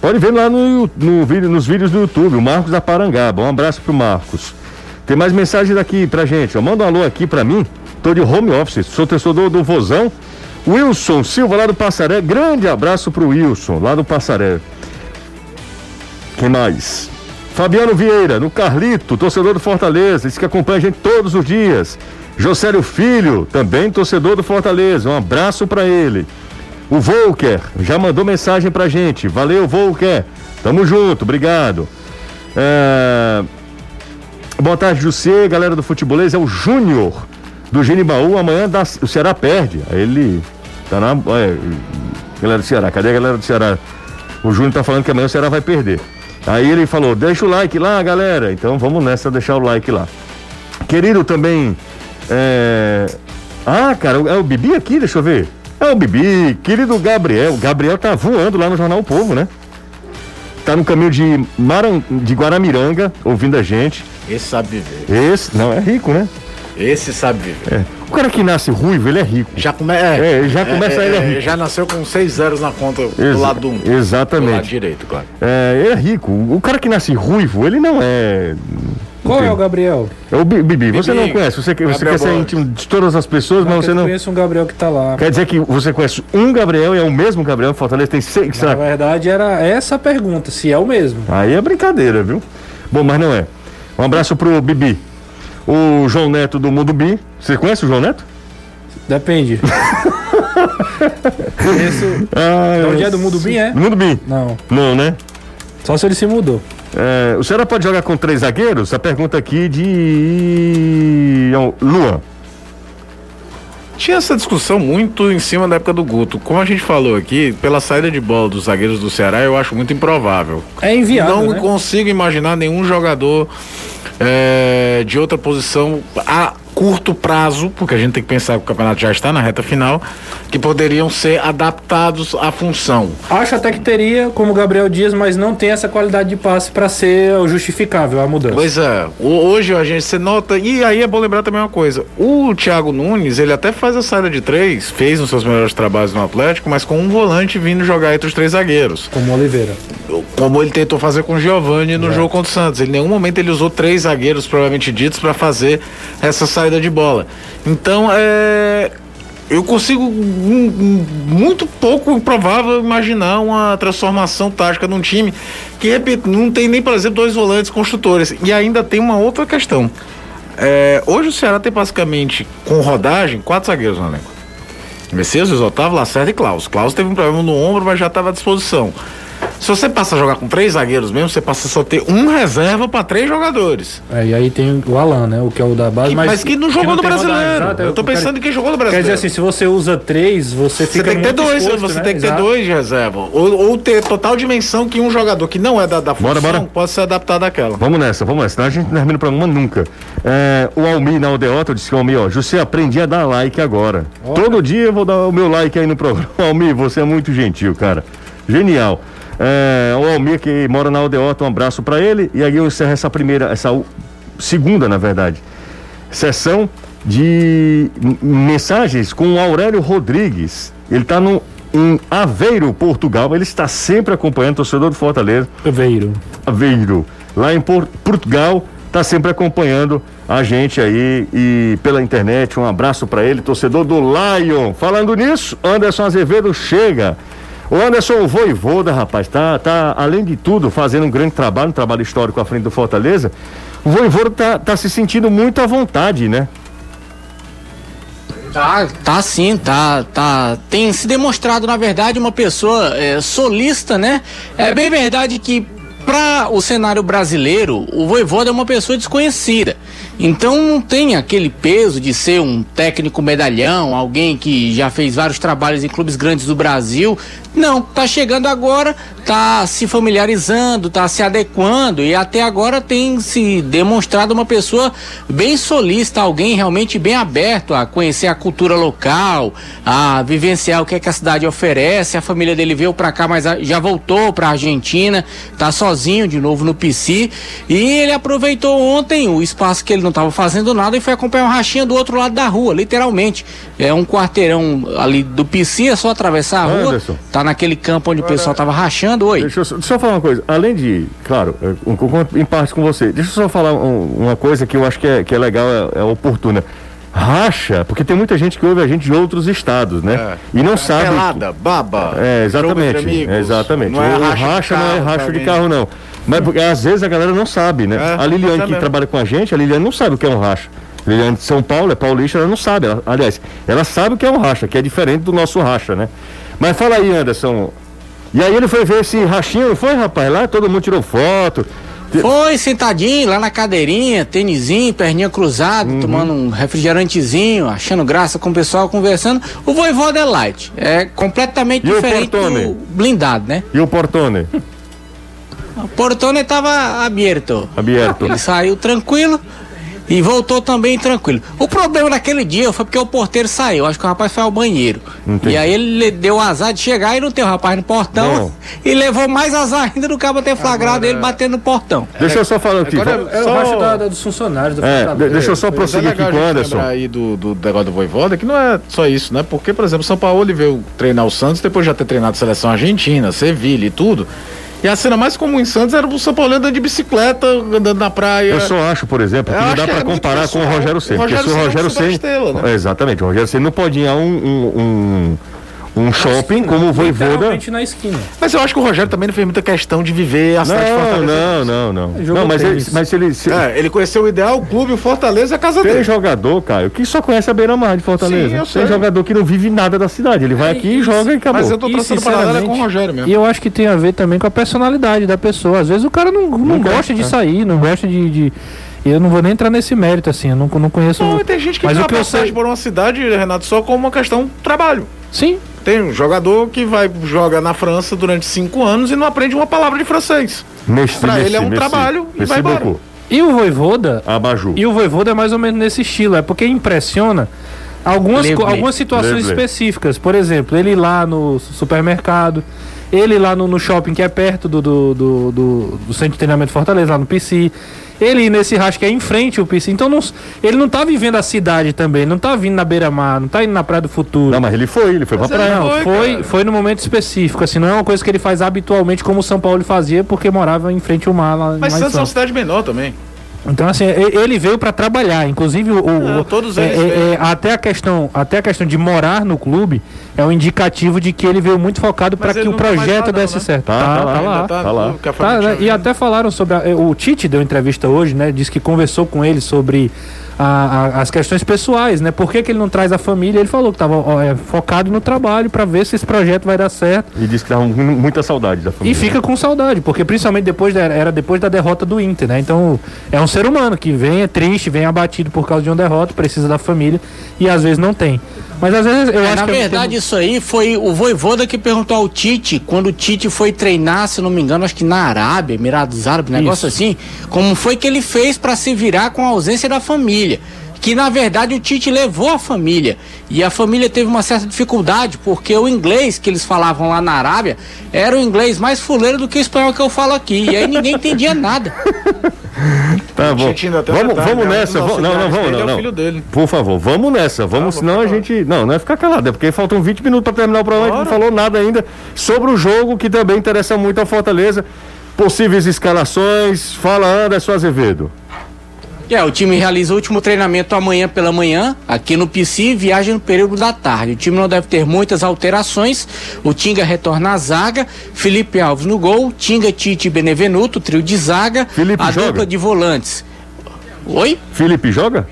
Pode ver lá no, no vídeo, nos vídeos do YouTube, o Marcos da Parangaba. Um abraço pro Marcos. Tem mais mensagem daqui pra gente. Ó. Manda um alô aqui pra mim. Tô de home office, sou torcedor do Vozão. Wilson Silva, lá do Passaré. Grande abraço pro Wilson, lá do Passaré. Quem mais? Fabiano Vieira, no Carlito, torcedor do Fortaleza, diz que acompanha a gente todos os dias. Josélio Filho, também torcedor do Fortaleza. Um abraço pra ele. O Volker já mandou mensagem pra gente. Valeu, Volker. Tamo junto, obrigado. É... Boa tarde, Jussê, galera do futebolês. É o Júnior do Genibaú. Amanhã dá- o Ceará perde. Aí ele tá na. é, galera do Ceará, cadê a galera do Ceará? O Júnior tá falando que amanhã o Ceará vai perder. Aí ele falou: deixa o like lá, galera. Então vamos nessa, deixar o like lá. Querido também. É... Ah, cara, é o Bibi aqui, deixa eu ver. É o Bibi, querido Gabriel. O Gabriel tá voando lá no Jornal O Povo, né? Tá no caminho de, Maran... de Guaramiranga, ouvindo a gente. Esse sabe viver. Esse, não, é rico, né? Esse sabe viver. É. O cara que nasce ruivo, ele é rico. Já, come... É, já começa ele é rico. Já nasceu com seis zeros na conta do lado do um. Do lado Exatamente. direito, claro. É, ele é rico. O cara que nasce ruivo, ele não é. Qual é o Gabriel? É o Bi- Bibi. Você Bibi. não conhece. Você, você quer ser íntimo de todas as pessoas, mas Não, você eu não. conheço um Gabriel que tá lá. Quer dizer que você conhece um Gabriel e é o mesmo Gabriel que Fortaleza tem seis. Na verdade, era essa a pergunta, se é o mesmo. Aí é brincadeira, viu? Bom, mas não é. Um abraço pro Bibi. O João Neto do Mundo Bi. Você conhece o João Neto? Depende. <laughs> Conheço. Ah, É o dia do Mundo Bi, é? Do Mundo Bi. Não. Não, né? Só se ele se mudou. É, o senhor pode jogar com três zagueiros? A pergunta aqui de. Luan. Tinha essa discussão muito em cima da época do Guto. Como a gente falou aqui, pela saída de bola dos zagueiros do Ceará, eu acho muito improvável. É inviável. Não né? consigo imaginar nenhum jogador é, de outra posição a curto prazo, porque a gente tem que pensar que o campeonato já está na reta final, que poderiam ser adaptados à função. Acho até que teria, como o Gabriel Dias, mas não tem essa qualidade de passe pra ser justificável a mudança. Pois é, hoje a gente se nota, e aí é bom lembrar também uma coisa: o Thiago Nunes, ele até faz a saída de três, fez os seus melhores trabalhos no Atlético, mas com um volante vindo jogar entre os três zagueiros. Como o Oliveira. como ele tentou fazer com o Giovani no jogo contra o Santos. Em nenhum momento ele usou três zagueiros, provavelmente ditos, para fazer essa saída de bola. Então, é. Eu consigo muito pouco improvável imaginar uma transformação tática num time que, repito, não tem nem, por exemplo, dois volantes construtores. E ainda tem uma outra questão. É, hoje o Ceará tem basicamente, com rodagem, quatro zagueiros no elenco. Messias, Otávio, Lacerda e Klaus. Klaus teve um problema no ombro, mas já estava à disposição. Se você passa a jogar com três zagueiros mesmo, você passa a só ter um reserva para três jogadores. É, e aí tem o Alan, né? O que é o da base, Que- mas, mas, que não jogou no tem rodagem, brasileiro. exato, eu tô quero- pensando em quem jogou no Quer brasileiro. dizer assim, se você usa três, você você fica tem que ter dois, exposto, você né? tem que ter Exato. dois de reserva. Ou, ou ter total dimensão que um jogador que não é da, da função Bora, bora. pode ser adaptado àquela. Vamos nessa, vamos nessa. Senão a gente não termina o programa nunca. É, o Almir na Aldeota disse que o Almir, ó, José, aprendi a dar like agora. Todo dia eu vou dar o meu like aí no programa. <laughs> Almir, você é muito gentil, cara. Genial. É, o Almir que mora na Aldeota, um abraço pra ele. E aí eu encerro essa primeira, essa segunda, na verdade, sessão de mensagens com o Aurélio Rodrigues. Ele tá no, em Aveiro, Portugal. Ele está sempre acompanhando o torcedor do Fortaleza. Aveiro. Aveiro, lá em Por- Portugal, tá sempre acompanhando a gente aí e pela internet. Um abraço para ele, torcedor do Lion. Falando nisso, Anderson Azevedo chega. O Anderson, o voivoda, rapaz, tá, tá, além de tudo, fazendo um grande trabalho, um trabalho histórico à frente do Fortaleza. O voivoda tá, tá se sentindo muito à vontade, né? Tá, tá sim, tá, tá. Tem se demonstrado, na verdade, uma pessoa é, solista, né? É bem verdade que para o cenário brasileiro, o Voivoda é uma pessoa desconhecida. Então não tem aquele peso de ser um técnico medalhão, alguém que já fez vários trabalhos em clubes grandes do Brasil. Não, tá chegando agora, tá se familiarizando, tá se adequando e até agora tem se demonstrado uma pessoa bem solista, alguém realmente bem aberto a conhecer a cultura local, a vivenciar o que, é que a cidade oferece. A família dele veio para cá, mas já voltou para Argentina, tá sozinho de novo no PC e ele aproveitou ontem o espaço que ele não estava fazendo nada e foi acompanhar um rachinha do outro lado da rua, literalmente. É um quarteirão ali do PC, é só atravessar a rua. Anderson. Tá naquele campo onde o pessoal tava rachando. Oi. Deixa eu, só- deixa eu falar uma coisa. Além de, claro, eu concordo em parte com você. Deixa eu só falar um- uma coisa que eu acho que é, que é legal, é, é oportuna. Racha, porque tem muita gente que ouve a gente de outros estados, né? E não sabe. Pelada, baba. É, exatamente. amigos. é, exatamente. Não é o racha, racha, de não é carro, racha de carro, não. Mas porque às vezes a galera não sabe, né? É, a Liliane, que trabalha com a gente, a Liliane não sabe o que é um racha. A Liliane de São Paulo, é paulista, ela não sabe. Ela- aliás, ela sabe o que é um racha, que é diferente do nosso racha, né? Mas fala aí, Anderson. E aí ele foi ver esse rachinho, não foi, rapaz? Lá todo mundo tirou foto. Foi sentadinho lá na cadeirinha, tênisinho, perninha cruzada, Uhum. tomando um refrigerantezinho, achando graça com o pessoal conversando. O Voivoda é light. É completamente E diferente do blindado, né? E o Portone? <laughs> O portone estava aberto. Aberto. Ele saiu tranquilo e voltou também tranquilo. O problema daquele dia foi porque o porteiro saiu. Acho que o rapaz foi ao banheiro. Entendi. E aí ele deu o azar de chegar e não ter o rapaz no portão. Não. E levou mais azar ainda do cabo ter flagrado ele batendo no portão. Deixa eu só falar aqui. Agora- É o Só- racha da- da- dos funcionários do É, deixa eu só é prosseguir aqui com o a gente Anderson. lembrar aí do, do negócio do Voivoda, que não é só isso, né? Porque, por exemplo, o São Paulo ele veio treinar o Santos depois de já ter treinado a seleção argentina, Sevilha e tudo. E a cena mais comum em Santos era o São Paulo andando de bicicleta, andando na praia. Eu só acho, por exemplo, que Eu não dá para é comparar com o. Rogério Ceni. Porque se o Rogério Ceni é né? exatamente, o Rogério Ceni não pode ir a um, um, um, um shopping como o Voivoda. Na esquina. Mas eu acho que o Rogério também não fez muita questão de viver a cidade de Não, Fortaleza. não, não, não. Jogou Não, mas, ele, tênis. mas ele se, É, ele conheceu o ideal, o clube, o Fortaleza e a casa tem dele. jogador, Caio, que só conhece a beira-mar de Fortaleza. Sim, eu sei. tem jogador que não vive nada da cidade. Ele vai aqui, isso- joga e acabou. Mas eu tô E, traçando paralelo com o sinceramente, Rogério mesmo. E eu acho que tem a ver também com a personalidade da pessoa. Às vezes o cara não, não gosta de é. sair, não gosta de. de- Eu não vou nem entrar nesse mérito, assim. Eu não, não conheço. Não, e tem gente que Mas tem o uma que eu passagem sei. por uma cidade, Renato, só como uma questão trabalho. Sim. Tem um jogador que vai joga na França durante cinco anos e não aprende uma palavra de francês. Messi, ele é um Messi, trabalho e Messi vai embora. beaucoup. E o Voivoda. Abaju. E o Voivoda é mais ou menos nesse estilo. É porque impressiona algumas, Leble. algumas situações Leble. específicas. Por exemplo, ele lá no supermercado. Ele lá no, no shopping que é perto do, do, do, do- do centro de treinamento Fortaleza, lá no PC. Ele ir nesse racho que é em frente ao PC. Então não, ele não tá vivendo a cidade também. Não tá vindo na beira-mar, não tá indo na Praia do Futuro. Não, mas ele foi, ele foi pra Mas praia. ele Não, foi, foi, foi no momento específico, assim, não é uma coisa que ele faz habitualmente como o São Paulo fazia, porque morava em frente ao mar lá, Mas Santos é uma cidade menor também. Então, assim, ele veio para trabalhar, inclusive o, o- Não, o- todos é- eles é- é, até a questão, até a questão de morar no clube é um indicativo de que ele veio muito focado para que o tá projeto lá, não, desse né? certo. Tá, tá lá, Ainda tá lá. Café Tá, do né? E né? até falaram sobre. a- o Tite deu entrevista hoje, né? Disse que conversou com ele sobre a- a- as questões pessoais, né? Por que, que ele não traz a família? Ele falou que estava focado no trabalho para ver se esse projeto vai dar certo. E disse que tava com muita saudade da E família. fica com saudade, porque principalmente depois da, era depois da derrota do Inter, né? Então é um ser humano que vem é triste, vem abatido por causa de uma derrota, precisa da família e às vezes não tem. Mas às vezes eu É, acho na que verdade, isso aí foi o Voivoda que perguntou ao Tite, quando o Tite foi treinar, se não me engano, acho que na Arábia, Emirados Árabes, negócio assim, como foi que ele fez para se virar com a ausência da família. Que na verdade o Tite levou a família. E a família teve uma certa dificuldade, porque o inglês que eles falavam lá na Arábia era o inglês mais fuleiro do que o espanhol que eu falo aqui. E aí ninguém entendia nada. <laughs> Tá bom. Vamos, vamos né? nessa. Vamos- Não, não, vamos, não, é não. dele. Por favor, vamos nessa. Vamos, Tá, senão a vamos falar. gente. Não, não é ficar calado, é porque faltam 20 minutos para terminar o programa. A gente não falou nada ainda sobre o jogo que também interessa muito ao Fortaleza. Possíveis escalações. Fala, Anderson Azevedo. É, o time realiza o último treinamento amanhã pela manhã, aqui no PC, e viaja no período da tarde. O time não deve ter muitas alterações. O Tinga retorna à zaga, Felipe Alves no gol, Tinga, Tite e Benevenuto, trio de zaga, Felipe a joga? dupla de volantes. Oi? Felipe joga?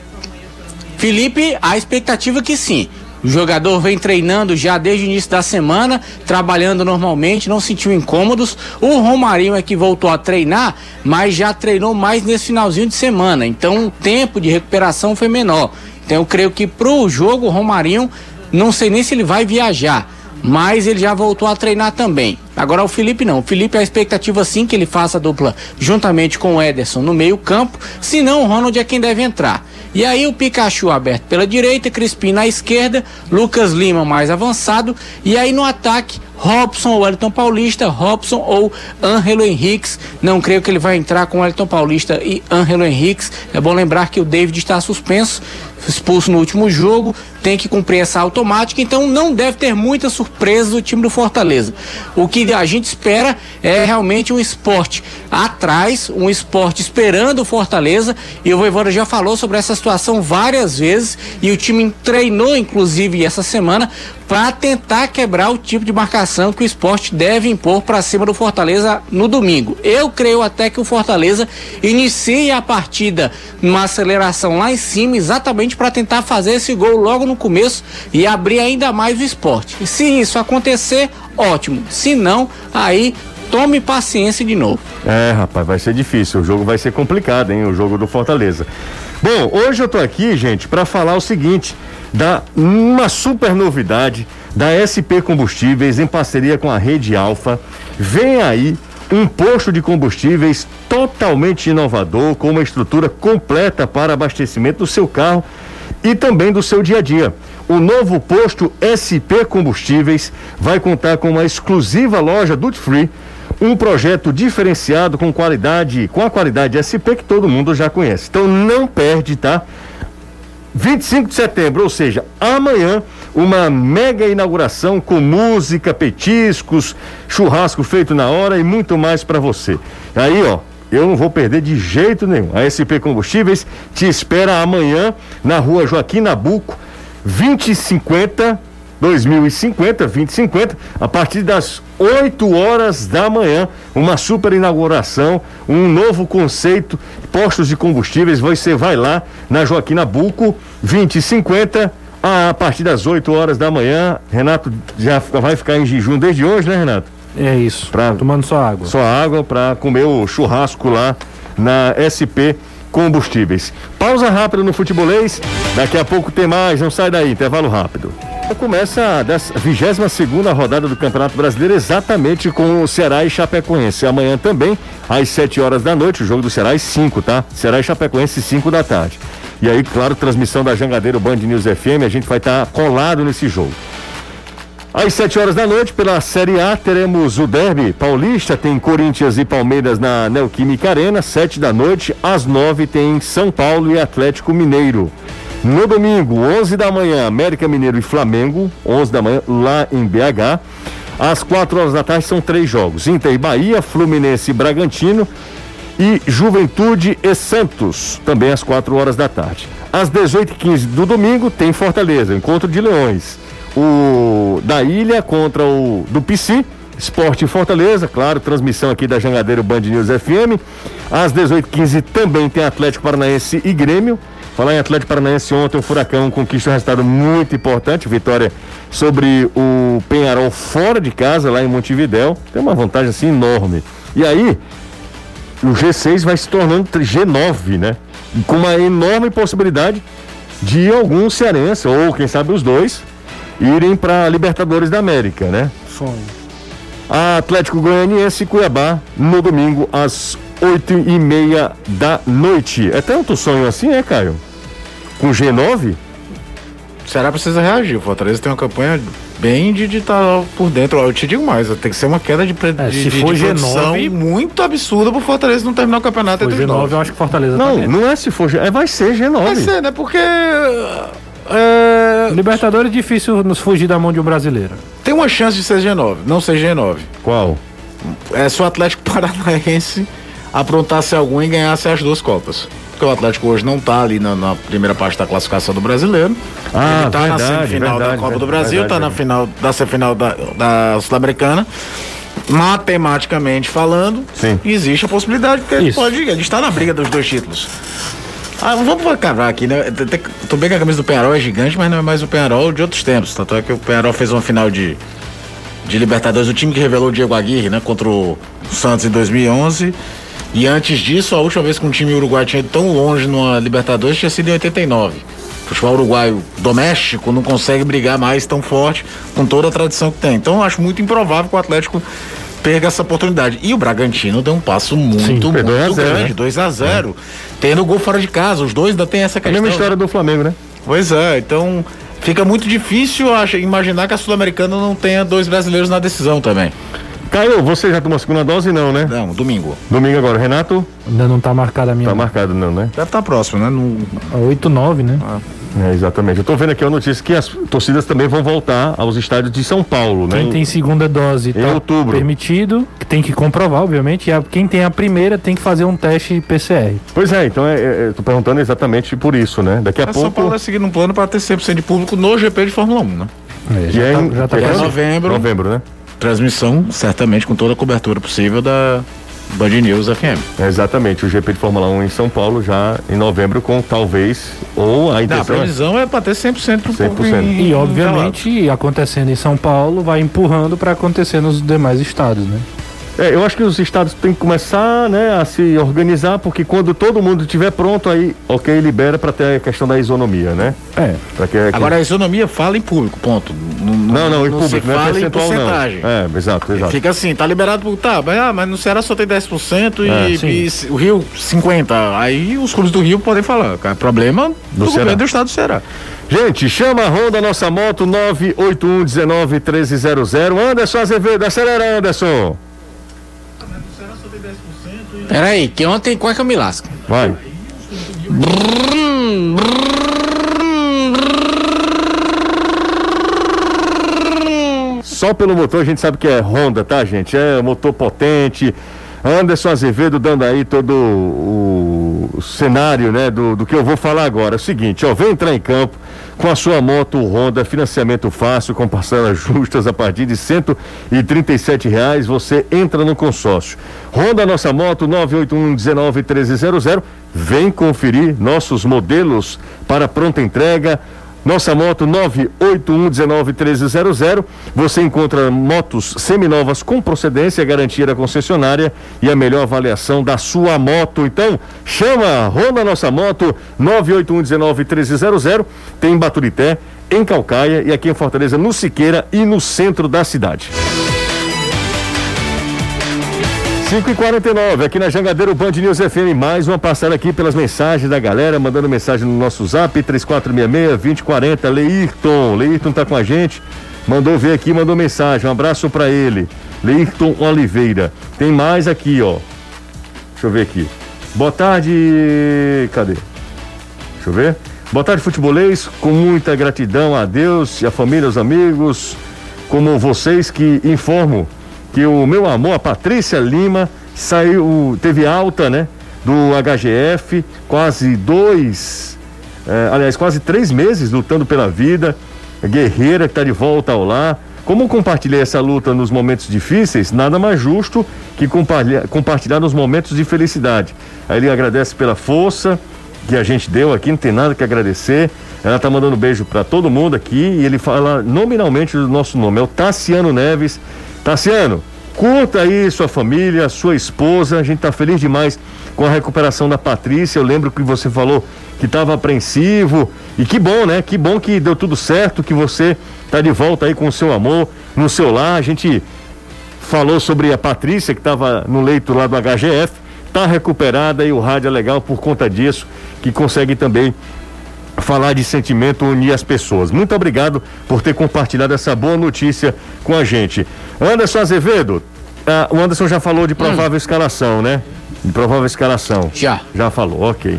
Felipe, a expectativa é que sim. O jogador vem treinando já desde o início da semana, trabalhando normalmente, não sentiu incômodos. O Romarinho é que voltou a treinar, mas já treinou mais nesse finalzinho de semana. Então o tempo de recuperação foi menor. Então eu creio que pro jogo o Romarinho, não sei nem se ele vai viajar mas ele já voltou a treinar também. Agora o Felipe não. O Felipe a expectativa sim que ele faça a dupla juntamente com o Ederson no meio-campo, senão o Ronald é quem deve entrar. E aí o Pikachu aberto pela direita, Crispim na esquerda, Lucas Lima mais avançado, e aí no ataque Robson ou Wellington Paulista, Robson ou Angelo Henriques. Não creio que ele vai entrar com Wellington Paulista e Angelo Henriques. É bom lembrar que o David está suspenso, expulso no último jogo, tem que cumprir essa automática, então não deve ter muita surpresa do time do Fortaleza. O que a gente espera é realmente um esporte atrás, um esporte esperando o Fortaleza, e o Voivoda já falou sobre essa situação várias vezes, e o time treinou inclusive essa semana para tentar quebrar o tipo de marcação que o esporte deve impor para cima do Fortaleza no domingo. Eu creio até que o Fortaleza inicie a partida numa aceleração lá em cima, exatamente para tentar fazer esse gol logo no começo e abrir ainda mais o esporte. E se isso acontecer, ótimo. Se não, aí tome paciência de novo. É, rapaz, vai ser difícil. O jogo vai ser complicado, hein? O jogo do Fortaleza. Bom, hoje eu tô aqui, gente, para falar o seguinte da uma super novidade da SP Combustíveis em parceria com a Rede Alfa. Vem aí um posto de combustíveis totalmente inovador, com uma estrutura completa para abastecimento do seu carro e também do seu dia a dia. O novo posto SP Combustíveis vai contar com uma exclusiva loja Duty Free, um projeto diferenciado com qualidade, com a qualidade SP que todo mundo já conhece. Então não perde, tá? 25 de setembro, ou seja, amanhã, uma mega inauguração com música, petiscos, churrasco feito na hora e muito mais para você. Aí, ó, eu não vou perder de jeito nenhum. A SP Combustíveis te espera amanhã na rua Joaquim Nabuco, 2050 2050, 2050, a partir das 8 horas da manhã, uma super inauguração, um novo conceito, postos de combustíveis, você vai lá na Joaquim Nabuco, 2050, a partir das 8 horas da manhã. Renato já vai ficar em jejum desde hoje, né, Renato? É isso. Pra, tomando só água. Só água para comer o churrasco lá na SP Combustíveis. Pausa rápida no futebolês. Daqui a pouco tem mais. Não sai daí. Intervalo rápido. Começa a 22 segunda rodada do Campeonato Brasileiro exatamente com o Ceará e Chapecoense. Amanhã também, às 7 horas da noite, o jogo do Ceará às 5, tá? Ceará e Chapecoense, 5 da tarde. E aí, claro, transmissão da Jangadeiro Band News FM, a gente vai estar tá colado nesse jogo. Às 7 horas da noite, pela Série A, teremos o Derby Paulista, tem Corinthians e Palmeiras na Neoquímica Arena, 7 da noite. Às 9 tem São Paulo e Atlético Mineiro. No domingo, 11 da manhã, América Mineiro e Flamengo, 11 da manhã, lá em BH. Às 4 horas da tarde são três jogos: Inter e Bahia, Fluminense e Bragantino e Juventude e Santos, também às 4 horas da tarde. Às 18h15 do domingo tem Fortaleza, encontro de Leões o da Ilha contra o do PC. Esporte Fortaleza, claro, transmissão aqui da Jangadeiro Band News FM. Às 18h15 também tem Atlético Paranaense e Grêmio. Falar em Atlético Paranaense ontem, o Furacão conquista um resultado muito importante, vitória sobre o Penharol fora de casa, lá em Montevidéu. Tem uma vantagem assim enorme. E aí, o G6 vai se tornando G9, né? Com uma enorme possibilidade de algum cearense, ou quem sabe os dois, irem para Libertadores da América, né? Sonho. A Atlético Goianiense e Cuiabá no domingo às oito e meia da noite. É tanto sonho assim, é, Caio? Com G9? Será precisa reagir. O Fortaleza tem uma campanha bem de estar tá por dentro. Eu te digo mais, tem que ser uma queda de, é, de, se for de G9 muito absurda pro Fortaleza não terminar o campeonato. Se for G9, eu acho que Fortaleza Não, tá não é se for é vai ser G9. Vai ser, né? Porque é... Libertadores é difícil nos fugir da mão de um brasileiro. Tem uma chance de ser G9, não ser G9. Qual? É se o Atlético <laughs> Paranaense aprontasse algum e ganhasse as duas Copas. Porque o Atlético hoje não está ali na, na, primeira parte da classificação do brasileiro. Ah, Ele tá na semifinal verdade, da Copa do Brasil, está na final da semifinal da, da Sul-Americana matematicamente falando, Sim. existe a possibilidade, porque ele pode, ele está na briga dos dois títulos. Ah, vamos cavar aqui, né? Tô bem que a camisa do Penharol é gigante, mas não é mais o Penharol de outros tempos. Tanto é que o Penharol fez uma final de, de Libertadores, o time que revelou o Diego Aguirre, né? Contra o Santos em 2011. E antes disso, a última vez que um time uruguaio tinha ido tão longe numa Libertadores tinha sido em 89. O futebol uruguaio doméstico não consegue brigar mais tão forte com toda a tradição que tem. Então eu acho muito improvável que o Atlético perca essa oportunidade. E o Bragantino deu um passo muito, foi muito 2 a 0, grande, né? 2 a 0 Tendo gol fora de casa, os dois ainda tem essa É a questão. mesma história do Flamengo, né? Pois é, então fica muito difícil acho, imaginar que a Sul-Americana não tenha dois brasileiros na decisão também. Caio, você já tomou a segunda dose? Não, né? Não, domingo. Domingo agora. Renato? Ainda não tá marcada a minha. Tá marcado não, né? Deve estar próximo, né? No... A 8, 9, né? É, exatamente. Eu tô vendo aqui a notícia que as torcidas também vão voltar aos estádios de São Paulo, né? Quem tem segunda dose Em tá outubro. permitido, que tem que comprovar, obviamente. E a- quem tem a primeira tem que fazer um teste PCR. Pois é, então é, é, tô perguntando exatamente por isso, né? Daqui a A São pouco. Paulo vai seguir um plano para ter 100% de público no GP de Fórmula 1, né? É, é já, em- tá, já tá é novembro. Novembro, né? Transmissão, certamente, com toda a cobertura possível da Band News FM. É, exatamente, o GP de Fórmula 1 em São Paulo já em novembro com talvez ou a Não, a intenção é- previsão é para ter 100% do público 100%. em- E obviamente, acontecendo em São Paulo, vai empurrando para acontecer nos demais estados, né? É, eu acho que os estados têm que começar, né, a se organizar, porque quando todo mundo estiver pronto, aí, ok, libera para ter a questão da isonomia, né? É. Que, que- Agora a isonomia fala em público, ponto. não, não, em se público, não é fala em percentual, não. porcentagem. É, exato, exato. Fica assim, tá liberado. Tá, mas, ah, mas no Ceará só tem 10% É, e, sim. e o Rio 50%. Aí os clubes do Rio podem falar. cara, Problema do, Ceará. governo do estado do Ceará. Gente, chama a Honda Nossa Moto 981 19 1300. Anderson Azevedo, acelera, Anderson. Peraí, que ontem quase que eu me lasco. Vai. Só pelo motor a gente sabe que é Honda, tá, gente? É motor potente. Anderson Azevedo dando aí todo o, o cenário, né, do, do que eu vou falar agora. É o seguinte, ó, vem entrar em campo com a sua moto Honda, financiamento fácil, com parcelas justas a partir de 137 reais, você entra no consórcio. Honda Nossa Moto 981 19 1300. Vem conferir nossos modelos para pronta entrega. Nossa moto 981191300. Você encontra motos seminovas com procedência, garantia da concessionária e a melhor avaliação da sua moto. Então, chama a Honda Nossa Moto 981191300. Tem em Baturité, em Calcaia e aqui em Fortaleza, no Siqueira e no centro da cidade. 5 e 49 aqui na Jangadeiro Band News FM, mais uma passada aqui pelas mensagens da galera, mandando mensagem no nosso zap, 3466-2040, Leirton, Leirton tá com a gente, mandou ver aqui, mandou mensagem, um abraço para ele, Leirton Oliveira, tem mais aqui, ó, deixa eu ver aqui, boa tarde, cadê? Deixa eu ver. Boa tarde, futebolês. Com muita gratidão a Deus e a família, os amigos, como vocês que informam que o meu amor, a Patrícia Lima, saiu, teve alta, né? Do HGF, quase dois, eh, aliás, quase três meses lutando pela vida. Guerreira que está de volta ao lar. Como compartilhei essa luta nos momentos difíceis, nada mais justo que compartilhar, compartilhar nos momentos de felicidade. Aí ele agradece pela força, que a gente deu aqui, não tem nada que agradecer. Ela tá mandando beijo para todo mundo aqui e ele fala nominalmente do nosso nome, é o Tassiano Neves. Tassiano, curta aí sua família, sua esposa. A gente tá feliz demais com a recuperação da Patrícia. Eu lembro que você falou que estava apreensivo e que bom, né? Que bom que deu tudo certo, que você tá de volta aí com o seu amor no seu lar. A gente falou sobre a Patrícia que estava no leito lá do HGF, está recuperada e o rádio é legal por conta disso, que consegue também falar de sentimento, unir as pessoas. Muito obrigado por ter compartilhado essa boa notícia com a gente. Anderson Azevedo, ah, o Anderson já falou de provável escalação, né? De provável escalação. Já. Já falou, ok.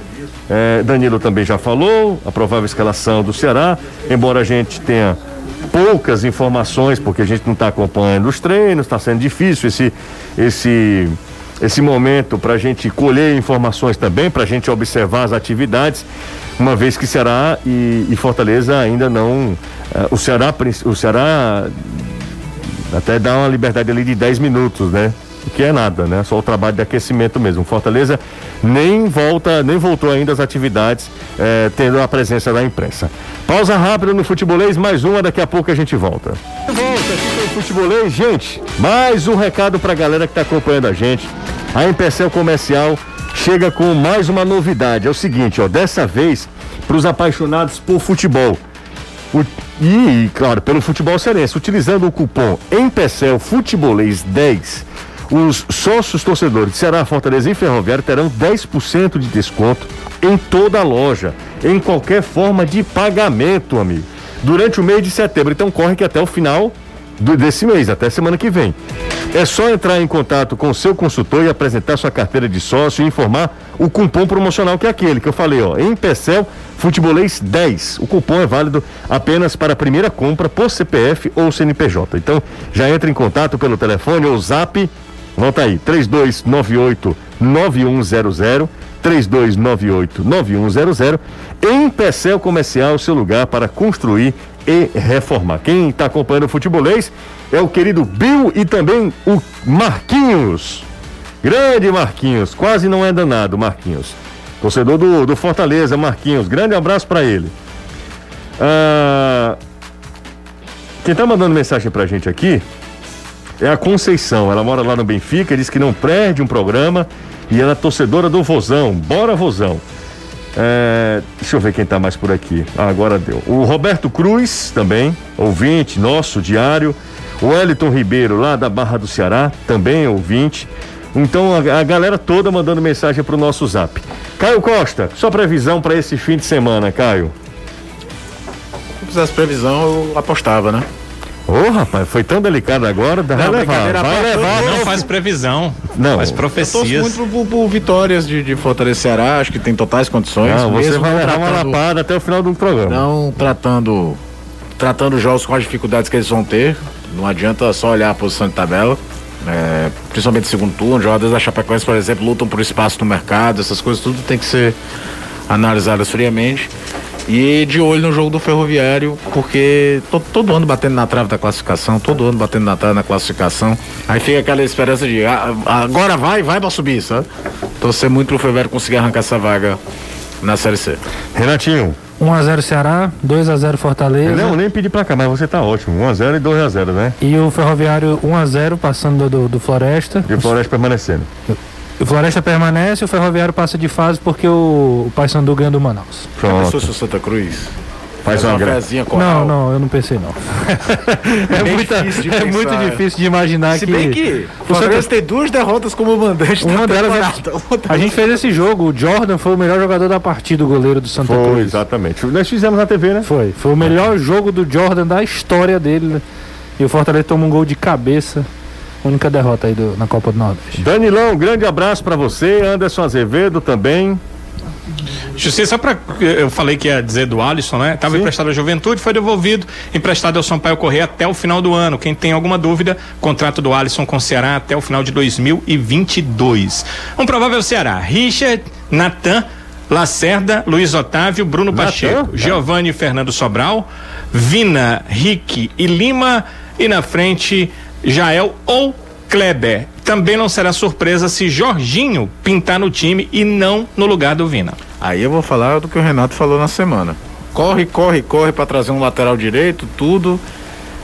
É, Danilo também já falou, a provável escalação do Ceará, embora a gente tenha poucas informações, porque a gente não está acompanhando os treinos, está sendo difícil esse, esse, esse momento para a gente colher informações também, para a gente observar as atividades, uma vez que Ceará e, e Fortaleza ainda não. eh, o Ceará, o Ceará até dá uma liberdade ali de 10 minutos, né? que é nada, né? Só o trabalho de aquecimento mesmo. Fortaleza nem volta, nem voltou ainda às atividades, eh, tendo a presença da imprensa. Pausa rápida no futebolês, mais uma, daqui a pouco a gente volta. Volta futebolês, gente. Mais um recado pra galera que tá acompanhando a gente. A Empecel Comercial chega com mais uma novidade. É o seguinte, ó, dessa vez para os apaixonados por futebol. O, e, claro, pelo futebol cearense, utilizando o cupom EMPECEL Futebolês 10, os sócios torcedores de Ceará, Fortaleza e Ferroviário terão 10% de desconto em toda a loja, em qualquer forma de pagamento, amigo, durante o mês de setembro. Então corre que até o final desse mês, até semana que vem. É só entrar em contato com o seu consultor e apresentar sua carteira de sócio e informar o cupom promocional que é aquele que eu falei, ó, em Pecel Futebolês 10. O cupom é válido apenas para a primeira compra por CPF ou CNPJ. Então, já entra em contato pelo telefone ou zap, volta aí, 3298 9100 3298 9100 em Pecel Comercial, seu lugar para construir e reformar. Quem está acompanhando o futebolês é o querido Bill e também o Marquinhos. Grande Marquinhos, quase não é danado, Marquinhos. Torcedor do, do Fortaleza, Marquinhos. Grande abraço para ele. Ah, quem tá mandando mensagem pra gente aqui é a Conceição. Ela mora lá no Benfica, diz que não perde um programa e ela é torcedora do Vozão. Bora, Vozão. É, deixa eu ver quem tá mais por aqui. Ah, agora deu. O Roberto Cruz, também, ouvinte nosso, diário. O Wellington Ribeiro, lá da Barra do Ceará, também ouvinte. Então a, a galera toda mandando mensagem pro nosso zap. Caio Costa, sua previsão para esse fim de semana, Caio? Se fizesse previsão, eu apostava, né? Ô, oh, rapaz, foi tão delicado agora, vai Não, levar, vai levar. Não faz previsão, Não. faz Eu profecias. muito por, por vitórias de, de Fortaleza Ceará, acho que tem totais condições. Não, você mesmo vai levar uma tratando- lapada até o final do programa. Não tratando, tratando os jogos com as dificuldades que eles vão ter. Não adianta só olhar a posição de tabela. é, principalmente segundo turno, jogadores da Chapecoense, por exemplo, lutam por espaço no mercado, essas coisas tudo tem que ser analisadas friamente. E de olho no jogo do Ferroviário, porque to- todo ano batendo na trave da classificação, todo ano batendo na trave na classificação. Aí fica aquela esperança de ah, agora vai, vai pra subir, sabe? Torcer muito pro Ferroviário conseguir arrancar essa vaga na Série C. Renatinho, 1x0 Ceará, 2x0 Fortaleza. não, nem pedi pra cá, mas você tá ótimo. 1x0 e 2x0, né? E o Ferroviário 1x0 passando do, do Floresta. E o Floresta permanecendo. O Floresta permanece, o Ferroviário passa de fase porque o, o Paysandu ganha do Manaus. Já pensou Pronto. se o Santa Cruz Faz uma gra... fezinha Não, não, eu não pensei não. <laughs> é bem muita- difícil é muito é. difícil de imaginar Se que. bem que o Fortaleza Santa- tem duas derrotas como mandante Uma delas é- A <laughs> gente fez esse jogo, o Jordan foi o melhor jogador da partida, o goleiro do Santa Foi, Cruz. exatamente. Nós fizemos na TV, né? Foi, foi o melhor jogo do Jordan da história dele. né? E o Fortaleza toma um gol de cabeça. Única derrota aí do- na Copa do Nordeste. Danilão, grande abraço pra você. Anderson Azevedo também. Justiça, só pra. Eu falei que ia dizer do Alisson, né? Tava Sim. emprestado à Juventude, foi devolvido, emprestado ao Sampaio Correia até o final do ano. Quem tem alguma dúvida, contrato do Alisson com o Ceará até o final de 2022. Um provável Ceará: Richard, Natan, Lacerda, Luiz Otávio, Bruno Natan? Pacheco, Giovanni e Fernando Sobral, Vina, Rick e Lima. E na frente, Jael ou Kleber. Também não será surpresa se Jorginho pintar no time e não no lugar do Vina. Aí eu vou falar do que o Renato falou na semana. Corre, corre, corre pra trazer um lateral direito, tudo.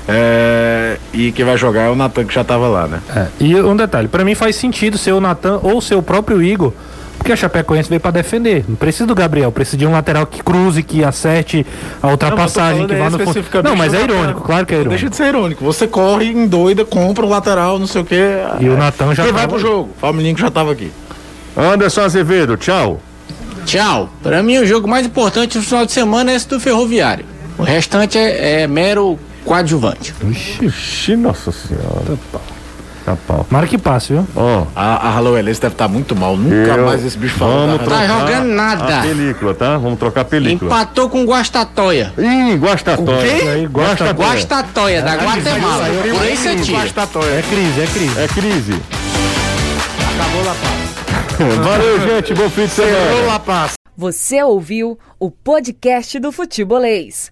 É, e quem vai jogar é o Natan que já tava lá, né? É, e um detalhe, pra mim faz sentido ser o Natan ou ser o próprio Igor, porque a Chapecoense veio pra defender. Não precisa do Gabriel, precisa de um lateral que cruze, que acerte a ultrapassagem, que vá no fundo. Não, mas é irônico, claro que é Não Deixa irônico. de ser irônico. Você corre em doida, compra o lateral, não sei o quê. E o Natan já Quem vai pro jogo? O que já tava aqui. Anderson Azevedo, tchau. Tchau. Para mim, o jogo mais importante no final de semana é esse do Ferroviário. O restante é, é mero coadjuvante. Ixi, nossa senhora. Tá pau. Mara que passe, viu? Ó, A, a Halo Elense deve estar muito mal. Nunca eu- mais esse bicho falou. Vamos da- trocar Tá jogando nada. A película, tá? Vamos trocar a película. Empatou com Guastatoia. Ih, Guastatóia. Aí, Guasta- Guastatoia, da Guatemala. Por aí você tira. É crise, é crise. É crise. Acabou La Paz. <laughs> Valeu, gente. Bom fim de semana. La Paz. Você ouviu o podcast do Futebolês.